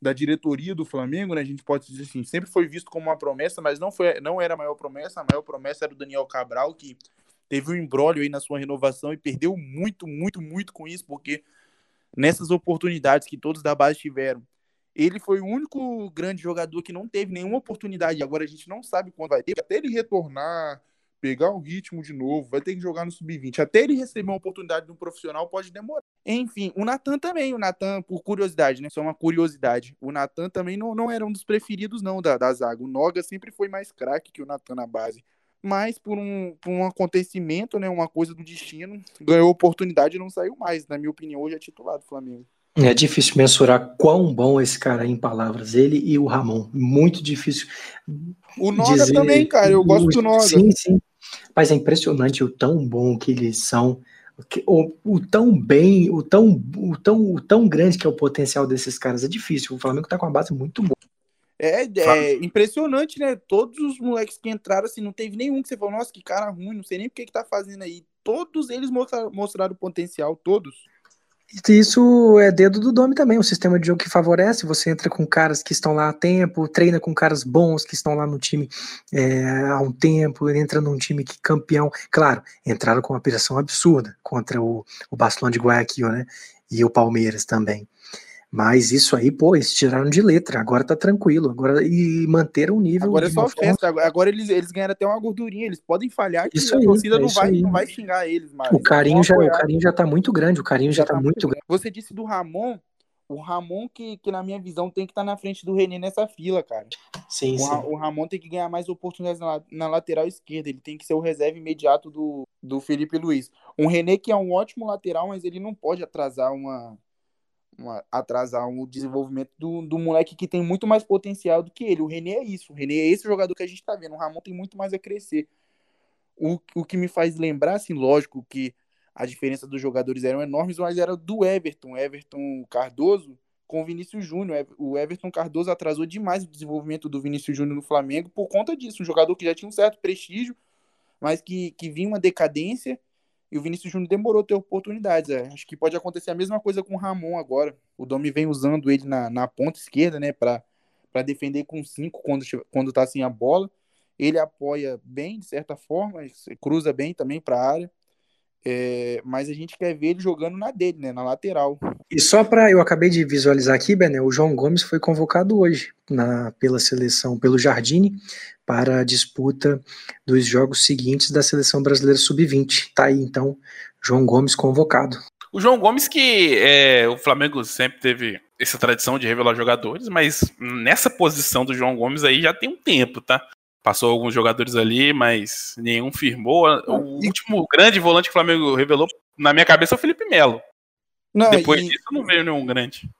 Speaker 2: da diretoria do Flamengo, né? A gente pode dizer assim, sempre foi visto como uma promessa, mas não, foi, não era a maior promessa. A maior promessa era o Daniel Cabral, que teve um embrólio aí na sua renovação e perdeu muito, muito, muito com isso, porque nessas oportunidades que todos da base tiveram, Ele foi o único grande jogador que não teve nenhuma oportunidade. Agora a gente não sabe quando vai ter. Até ele retornar, pegar o ritmo de novo, vai ter que jogar no sub-20. Até ele receber uma oportunidade no profissional pode demorar. Enfim, o Natan também, o Natan, por curiosidade, né? Só uma curiosidade. O Natan também não, não era um dos preferidos, não, da, da zaga. O Noga sempre foi mais craque que o Natan na base. Mas por um, por um acontecimento, né? Uma coisa do destino, ganhou oportunidade e não saiu mais. Na minha opinião, hoje é titular do Flamengo.
Speaker 3: É difícil mensurar quão bom esse cara é em palavras, ele e o Ramon. Muito difícil.
Speaker 2: O Noga dizer... também, cara. Eu gosto do Noga.
Speaker 3: Sim, sim. Mas é impressionante o tão bom que eles são, o, o, tão bem, o tão, o, tão, o tão grande que é o potencial desses caras. É difícil. O Flamengo tá com uma base muito boa.
Speaker 2: É, é impressionante, né? Todos os moleques que entraram, assim, não teve nenhum que você falou, nossa, que cara ruim, não sei nem o que, que tá fazendo aí. Todos eles mostraram, mostraram o potencial, todos.
Speaker 3: Isso é dedo do Domi também, um sistema de jogo que favorece. Você entra com caras que estão lá há tempo, treina com caras bons que estão lá no time é, há um tempo, entra num time que campeão. Claro, entraram com uma pressão absurda contra o, o Barcelona de Guayaquil, né? E o Palmeiras também. Mas isso aí, pô, eles tiraram de letra. Agora tá tranquilo. Agora e manteram o nível.
Speaker 2: Agora é só festa. Forma... Agora eles, eles ganharam até uma gordurinha. Eles podem falhar que isso a aí, torcida é não, vai, não vai xingar eles mais.
Speaker 3: O carinho, já, o carinho já tá muito grande. O carinho já, já tá, tá, muito grande.
Speaker 2: Você disse do Ramon. O Ramon, que, que na minha visão tem que estar tá na frente do René nessa fila, cara.
Speaker 3: Sim,
Speaker 2: o,
Speaker 3: sim.
Speaker 2: o Ramon tem que ganhar mais oportunidades na, na lateral esquerda. Ele tem que ser o reserva imediato do, do Felipe Luiz. Um René que é um ótimo lateral, mas ele não pode atrasar uma, uma, atrasar o desenvolvimento do, do moleque que tem muito mais potencial do que ele. O René é isso. O René é esse jogador que a gente tá vendo. O Ramon tem muito mais a crescer. O, o que me faz lembrar, assim, lógico que a diferença dos jogadores eram enormes, mas era do Everton. Everton Cardoso com o Vinícius Júnior. O Everton Cardoso atrasou demais o desenvolvimento do Vinícius Júnior no Flamengo por conta disso. Um jogador que já tinha um certo prestígio, mas que, que vinha uma decadência e o Vinícius Júnior demorou a ter oportunidades. É. Acho que pode acontecer a mesma coisa com o Ramon agora. O Domi vem usando ele na, na ponta esquerda, né, para defender com cinco quando, quando tá sem a bola. Ele apoia bem, de certa forma, cruza bem também para a área. É, mas a gente quer ver ele jogando na dele, né, na lateral.
Speaker 3: E só para eu acabei de visualizar aqui, Bené, o João Gomes foi convocado hoje na, pela seleção, pelo Jardine, para a disputa dos jogos seguintes da seleção brasileira sub-20. Tá aí então, João Gomes convocado.
Speaker 1: O João Gomes que é, o Flamengo sempre teve essa tradição de revelar jogadores, mas nessa posição do João Gomes aí já tem um tempo, tá? Passou alguns jogadores ali, mas nenhum firmou. O último grande volante que o Flamengo revelou, na minha cabeça, é o Felipe Melo. Não, Depois e... disso, não veio nenhum grande.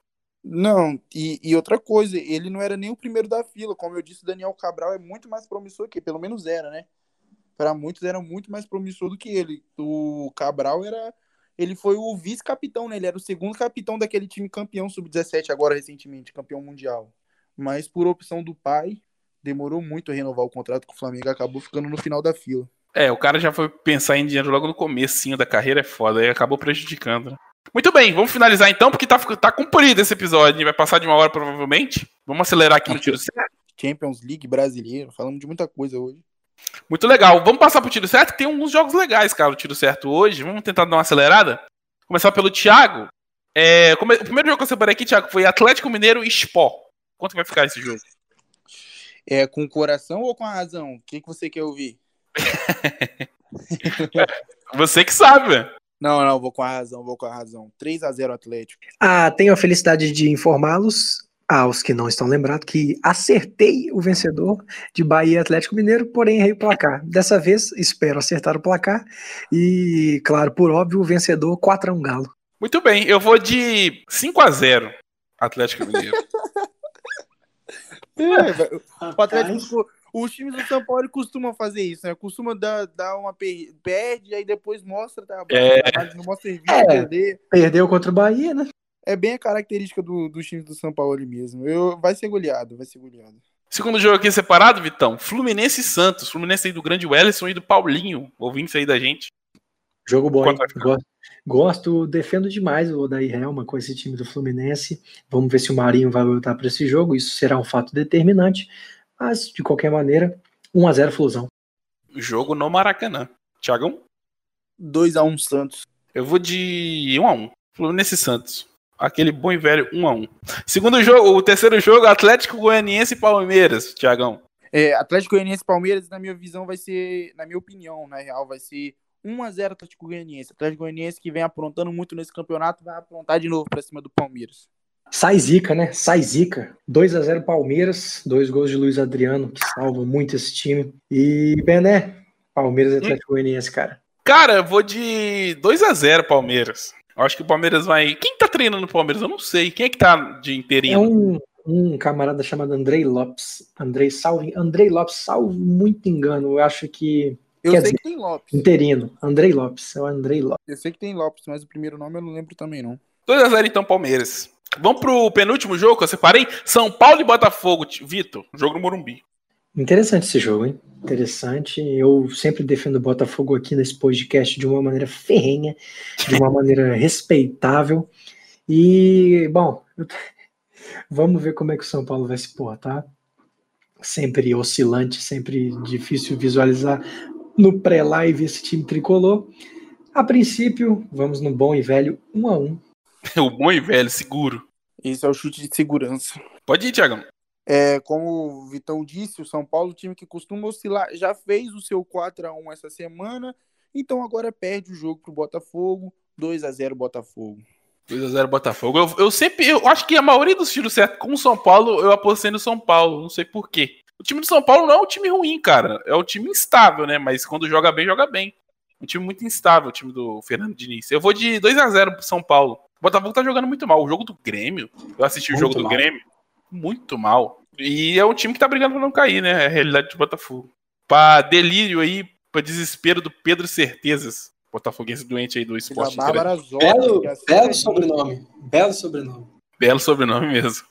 Speaker 2: Não, e, e, outra coisa, ele não era nem o primeiro da fila. Como eu disse, Daniel Cabral é muito mais promissor que pelo menos era, né? Para muitos era muito mais promissor do que ele. O Cabral era. Ele foi o vice-capitão, né? Ele era o segundo capitão daquele time campeão sub-17, agora recentemente, campeão mundial. Mas por opção do pai, demorou muito a renovar o contrato com o Flamengo, acabou ficando no final da fila.
Speaker 1: É, o cara já foi pensar em dinheiro logo no começo da carreira, é foda, aí acabou prejudicando. Né? Muito bem, vamos finalizar então, porque tá, tá cumprido esse episódio, vai passar de uma hora provavelmente. Vamos acelerar aqui no tiro certo.
Speaker 2: Champions League brasileiro, falamos de muita coisa hoje.
Speaker 1: Muito legal, vamos passar pro tiro certo, que tem alguns jogos legais, cara, o tiro certo hoje. Vamos tentar dar uma acelerada. Começar pelo Thiago. É, o primeiro jogo que eu separei aqui, Thiago, foi Atlético Mineiro e Sport. Quanto vai ficar esse jogo?
Speaker 2: É com o coração ou com a razão? O que, que você quer ouvir?
Speaker 1: você que sabe.
Speaker 2: Não, não, vou com a razão, vou com a razão. 3 a 0 Atlético.
Speaker 3: Ah, tenho a felicidade de informá-los, aos que não estão lembrados, que acertei o vencedor de Bahia Atlético Mineiro, porém errei o placar. Dessa vez, espero acertar o placar. E, claro, por óbvio, o vencedor 4 a 1 Galo.
Speaker 1: Muito bem, eu vou de 5 a 0 Atlético Mineiro.
Speaker 2: É, o Atlético, os times do São Paulo costumam fazer isso, né? Costuma dar, dar uma per... perde, aí depois mostra, tá?
Speaker 1: É.
Speaker 2: Não mostra serviço, é, perder.
Speaker 3: Perdeu contra o Bahia, né?
Speaker 2: É bem a característica do, dos times do São Paulo mesmo. Eu, vai ser goleado, vai ser goleado.
Speaker 1: Segundo jogo aqui separado, Vitão. Fluminense e Santos. Fluminense aí do grande Wellison e do Paulinho. Ouvindo aí da gente.
Speaker 3: Jogo bom, gosto, gosto, defendo demais o Odair Helma com esse time do Fluminense. Vamos ver se o Marinho vai voltar para esse jogo. Isso será um fato determinante. Mas, de qualquer maneira, 1x0 Flusão.
Speaker 1: Jogo no Maracanã. Thiagão?
Speaker 2: 2x1 Santos.
Speaker 1: Eu vou de 1x1. Fluminense Santos. Aquele bom e velho 1 a 1 Segundo jogo, o terceiro jogo, Atlético Goianiense e Palmeiras, Tiagão.
Speaker 2: É, Atlético Goianiense e Palmeiras, na minha visão, vai ser, na minha opinião, na real, vai ser 1x0 Atlético Goianiense. Atlético Goianiense que vem aprontando muito nesse campeonato, vai aprontar de novo pra cima do Palmeiras.
Speaker 3: Sai zica, né? Sai zica. 2 a 0 Palmeiras, dois gols de Luiz Adriano, que salva muito esse time. E, Bené, Palmeiras e Atlético Goianiense, cara.
Speaker 1: Cara, eu vou de 2 a 0 Palmeiras. Eu acho que o Palmeiras vai. Quem tá treinando o Palmeiras? Eu não sei. Quem é que tá de inteirinho?
Speaker 3: É um, um camarada chamado Andrei Lopes. Andrei salve. Andrei Lopes, salvo muito engano. Eu acho que.
Speaker 2: Eu
Speaker 3: Quer
Speaker 2: sei
Speaker 3: dizer,
Speaker 2: que tem Lopes.
Speaker 3: Interino. Andrei Lopes. É o Andrei Lopes.
Speaker 2: Eu sei que tem Lopes, mas o primeiro nome eu não lembro também, não.
Speaker 1: 2x0 então, Palmeiras. Vamos pro penúltimo jogo que eu separei? São Paulo e Botafogo. Vitor, jogo no Morumbi.
Speaker 3: Interessante esse jogo, hein? Interessante. Eu sempre defendo o Botafogo aqui nesse podcast de uma maneira ferrenha, de uma maneira respeitável. E, bom, vamos ver como é que o São Paulo vai se portar. Sempre oscilante, sempre difícil visualizar no pré-live esse time tricolor. A princípio, vamos no bom e velho 1 a 1
Speaker 1: O bom e velho, seguro.
Speaker 2: Esse é o chute de segurança.
Speaker 1: Pode ir, Tiagão.
Speaker 2: É, como o Vitão disse, o São Paulo, time que costuma oscilar, já fez o seu 4 a 1 essa semana, então agora perde o jogo pro Botafogo, 2 a 0 Botafogo.
Speaker 1: 2x0 Botafogo. Eu, eu sempre. Eu acho que a maioria dos tiros certos com o São Paulo, eu apostei no São Paulo. Não sei porquê. O time do São Paulo não é um time ruim, cara. É um time instável, né? Mas quando joga bem, joga bem. Um time muito instável, o time do Fernando Diniz. Eu vou de 2x0 pro São Paulo. O Botafogo tá jogando muito mal. O jogo do Grêmio, eu assisti o
Speaker 3: Muito
Speaker 1: jogo do
Speaker 3: mal.
Speaker 1: Grêmio, muito mal. E é um time que tá brigando pra não cair, né? É a realidade do Botafogo. Pra delírio aí, pra desespero do Pedro Certezas. Botafoguense doente aí do
Speaker 2: da
Speaker 1: esporte.
Speaker 2: Bárbara Zola,
Speaker 4: Belo,
Speaker 2: é assim,
Speaker 4: belo sobrenome. Belo sobrenome.
Speaker 1: Belo sobrenome mesmo.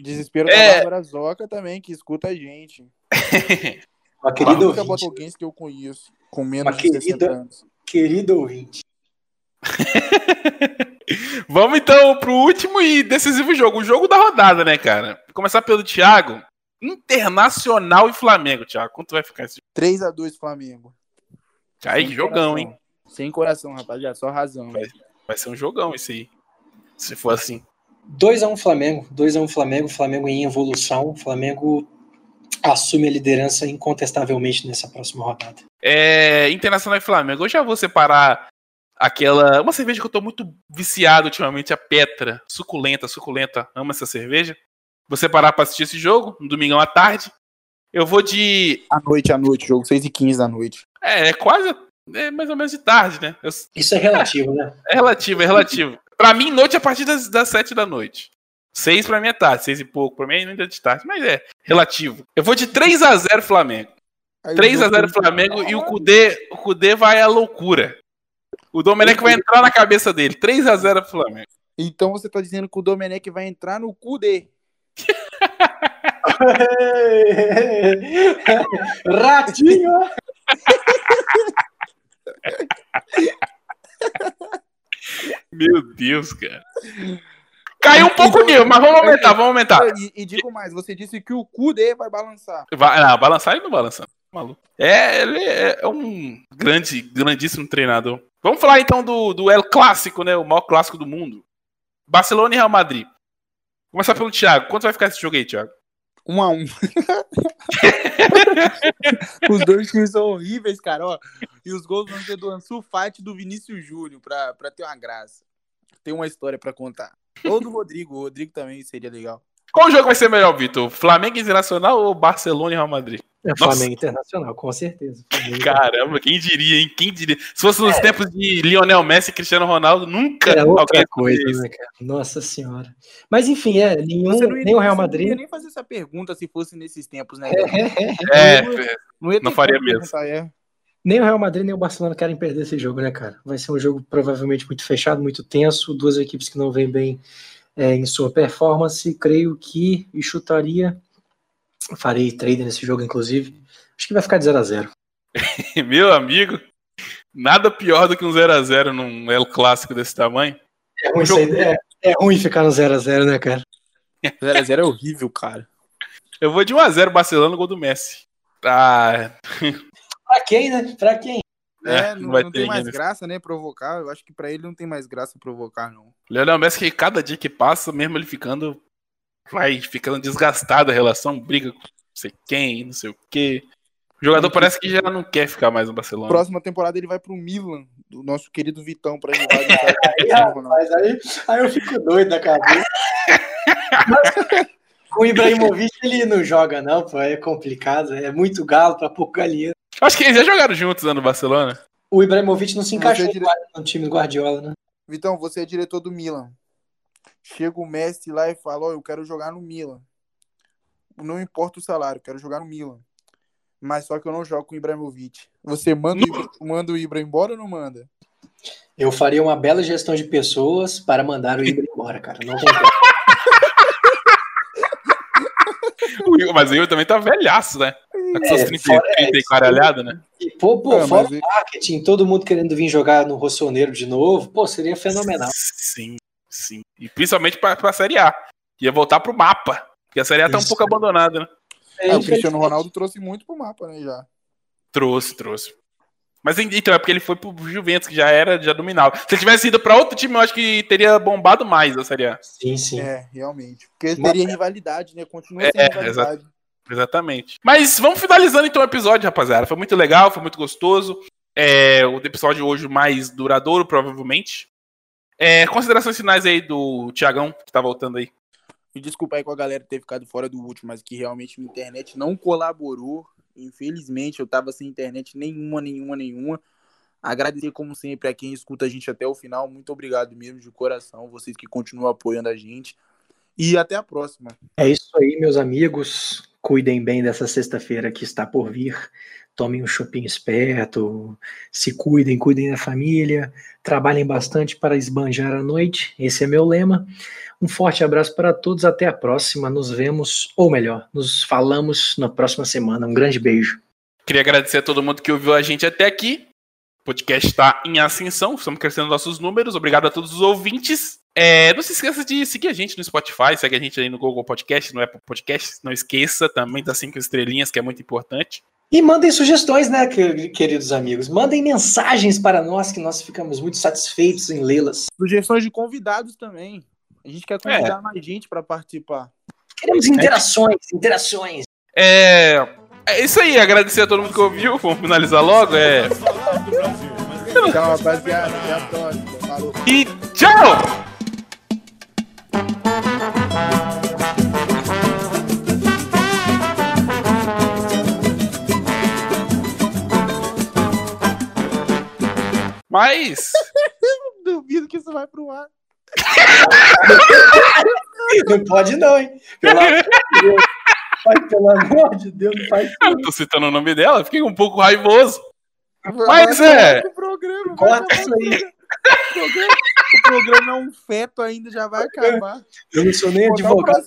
Speaker 2: Desespero
Speaker 1: É.
Speaker 2: da Bárbara Zoca também, que escuta a gente.
Speaker 4: Uma
Speaker 2: A
Speaker 4: querida
Speaker 2: única
Speaker 4: ouvinte.
Speaker 2: botafoguense que eu conheço, com menos
Speaker 4: Uma
Speaker 2: de 60
Speaker 4: querida-
Speaker 2: anos.
Speaker 4: Querido ouvinte.
Speaker 1: Vamos então pro último e decisivo jogo, o jogo da rodada, né, cara? Vou começar pelo Thiago. Internacional e Flamengo, Thiago. Quanto vai ficar esse
Speaker 2: 3 a 2 Flamengo.
Speaker 1: jogo? Aí,
Speaker 2: Sem
Speaker 1: jogão,
Speaker 2: coração.
Speaker 1: hein?
Speaker 2: Sem coração, rapaziada, só razão.
Speaker 1: Vai. Vai ser um jogão esse aí. Se for assim.
Speaker 4: 2x1 Flamengo. 2x1 Flamengo. Flamengo em evolução. Flamengo assume a liderança incontestavelmente nessa próxima rodada.
Speaker 1: É, Internacional e Flamengo. Eu já vou separar aquela. Uma cerveja que eu tô muito viciado ultimamente, a Petra. Suculenta, suculenta. Amo essa cerveja. Vou separar pra assistir esse jogo, no domingão à tarde. Eu vou de.
Speaker 2: À noite, à noite, jogo 6 e 15 da noite.
Speaker 1: É, é quase. É mais ou menos de tarde, né? Eu-
Speaker 4: Isso é relativo, né?
Speaker 1: É relativo, é relativo. Pra mim, noite é a partir das, das 7 da noite. 6 pra mim é tarde, 6 e pouco. Pra mim ainda é de tarde, mas é relativo. Eu vou de 3x0 Flamengo.
Speaker 2: Aí o
Speaker 1: 3 a
Speaker 2: jogo
Speaker 1: 0
Speaker 2: foi-
Speaker 1: Flamengo e o Cudê, o Cudê vai à loucura. O Domenech vai entrar na cabeça dele. 3 a 0 Flamengo.
Speaker 2: Então você tá dizendo que o Domenech vai entrar no cu dele.
Speaker 4: Ratinho!
Speaker 1: Meu Deus, cara. Caiu um pouco o nível, mas vamos aumentar, vamos aumentar.
Speaker 2: E, e digo mais, você disse que o cu dele vai balançar.
Speaker 1: Vai, não, balançar ele não balança. Maluco. É, ele é um grande, grandíssimo treinador. Vamos falar então do, do El Clássico, né? O maior clássico do mundo. Barcelona e Real Madrid. Começar pelo Thiago. Quanto vai ficar esse jogo aí, Thiago?
Speaker 2: Um a um. os dois times são horríveis, cara. Ó, e os gols vão ser do Ansu Fati e do Vinícius Júnior, pra, pra ter uma graça. Tem uma história pra contar. Ou do Rodrigo. O Rodrigo também seria legal.
Speaker 1: Qual jogo vai ser melhor, Vitor? Flamengo Internacional ou Barcelona e Real Madrid?
Speaker 3: É
Speaker 1: Nossa.
Speaker 3: Flamengo Internacional, com certeza. Flamengo
Speaker 1: Caramba, quem diria, hein? Quem diria? Se fosse nos tempos de Lionel Messi e Cristiano Ronaldo, nunca
Speaker 3: Era outra
Speaker 1: alguém
Speaker 3: coisa,
Speaker 1: faria
Speaker 3: né, cara? Nossa senhora. Mas enfim, é, nenhum,
Speaker 2: não
Speaker 3: nem o Real
Speaker 2: Não
Speaker 3: Madrid.
Speaker 2: ia nem fazer essa pergunta se fosse nesses tempos, né?
Speaker 1: É,
Speaker 2: Não, ia ter
Speaker 1: não faria
Speaker 2: como
Speaker 1: mesmo.
Speaker 2: perguntar, é.
Speaker 3: Nem o Real Madrid nem o Barcelona querem perder esse jogo, né, cara? Vai ser um jogo provavelmente muito fechado, muito tenso, duas equipes que não vêm bem é, em sua performance. Creio que e chutaria. Farei trade nesse jogo, inclusive. Acho que vai ficar de 0 a 0
Speaker 1: Meu amigo, nada pior do que um 0x0 num El Clássico desse tamanho.
Speaker 3: É ruim, aí, é, é ruim ficar no 0 a 0 né, cara?
Speaker 2: 0x0 é horrível, cara.
Speaker 1: Eu vou de 1x0 Barcelona, gol do Messi. Ah,
Speaker 4: Pra quem, né? Pra quem?
Speaker 2: É,
Speaker 1: É,
Speaker 2: não,
Speaker 1: não vai
Speaker 2: não
Speaker 1: ter
Speaker 2: tem mais
Speaker 1: nesse-
Speaker 2: graça, né, provocar. Eu acho que pra ele não tem mais graça provocar, não.
Speaker 1: Leonel Messi, que cada dia que passa, mesmo ele ficando. Vai ficando desgastado a relação, briga com não sei quem, não sei o quê. O jogador parece que já não quer ficar mais no Barcelona.
Speaker 2: Próxima temporada ele vai pro Milan, do nosso querido Vitão, pra jogar.
Speaker 4: Aí,
Speaker 2: Ronaldo.
Speaker 4: rapaz, aí, aí eu fico doido da cabeça. Mas, o Ibrahimovic ele não joga, não, pô. É complicado. É muito galo pra pouco galinha.
Speaker 1: Acho que eles já jogaram juntos né, no Barcelona.
Speaker 4: O Ibrahimovic não se encaixou
Speaker 2: Você dire-
Speaker 4: no time do Guardiola, né?
Speaker 2: Vitão, você é diretor do Milan. Chega o Messi lá e fala: Ó, eu quero jogar no Milan. Não importa o salário, eu quero jogar no Milan. Mas só que eu não jogo com o Ibrahimovic. Você manda, o Ibra, manda o Ibra embora ou não manda?
Speaker 4: Eu faria uma bela gestão de pessoas para mandar o Ibra embora, cara. Não tem
Speaker 1: Mas o Igor também tá velhaço, né? Tá com seus
Speaker 4: É,
Speaker 1: 30,
Speaker 4: fora-
Speaker 1: 30
Speaker 4: é,
Speaker 1: e caralhada, né?
Speaker 4: E, pô, pô,
Speaker 2: Ah,
Speaker 4: fora o
Speaker 2: e-
Speaker 4: marketing, todo mundo querendo vir jogar no Rossoneiro de novo, pô, seria fenomenal.
Speaker 1: Sim, sim. E principalmente pra, pra Série A. Ia voltar pro mapa. Porque a Série A tá um pouco abandonada, né?
Speaker 4: É,
Speaker 2: o Cristiano. Ronaldo trouxe muito pro mapa, né? Já.
Speaker 1: Trouxe, trouxe. Mas então, é porque ele foi pro Juventus, que já era, já dominava. Se ele tivesse ido pra outro time, eu acho que teria bombado mais a Série A.
Speaker 4: Sim, sim.
Speaker 2: É, realmente. Porque
Speaker 4: Mas-
Speaker 2: teria rivalidade, né? Continua
Speaker 1: É,
Speaker 2: sendo rivalidade.
Speaker 1: Exatamente. Mas vamos finalizando então o episódio, rapaziada. Foi muito legal, foi muito gostoso. É, o episódio hoje mais duradouro, provavelmente. É, considerações finais aí do Tiagão, que tá voltando aí.
Speaker 2: Me desculpa aí com a galera ter ficado fora do último, mas que realmente minha internet não colaborou. Infelizmente, eu tava sem internet nenhuma, nenhuma, nenhuma. Agradecer, como sempre, a quem escuta a gente até o final. Muito obrigado mesmo, de coração. Vocês que continuam apoiando a gente. E até a próxima.
Speaker 3: É isso aí, meus amigos. Cuidem bem dessa sexta-feira que está por vir. Tomem um shopping esperto. Se cuidem, cuidem da família. Trabalhem bastante para esbanjar a noite. Esse é meu lema. Um forte abraço para todos. Até a próxima. Nos vemos, ou melhor, nos falamos na próxima semana. Um grande beijo.
Speaker 1: Queria agradecer a todo mundo que ouviu a gente até aqui. O podcast está em ascensão, estamos crescendo nossos números. Obrigado a todos os ouvintes. É, não se esqueça de seguir a gente no Spotify, segue a gente aí no Google Podcast, no Apple Podcast. Não esqueça também das cinco estrelinhas, que é muito importante.
Speaker 4: E mandem sugestões, né, que- queridos amigos? Mandem mensagens para nós, que nós ficamos muito satisfeitos em lê-las.
Speaker 2: Sugestões de convidados também. A gente quer convidar mais gente para participar.
Speaker 4: Queremos interações, interações.
Speaker 1: É, é isso aí, agradecer a todo mundo que ouviu. Vamos finalizar logo. É,
Speaker 2: Tchau, rapaziada. Até a próxima. Falou.
Speaker 1: e tchau! Mas.
Speaker 2: Duvido que isso vai pro ar.
Speaker 4: Não pode não, hein? Pelo amor de Deus. Pai, pelo amor de Deus, não faz isso.
Speaker 1: Eu tô citando o nome dela, fiquei um pouco raivoso. Mas
Speaker 2: Vai
Speaker 1: é.
Speaker 2: programa,
Speaker 4: Corta isso aí.
Speaker 2: O programa. O programa é um feto ainda, já vai acabar.
Speaker 4: Eu não sou nem advogado.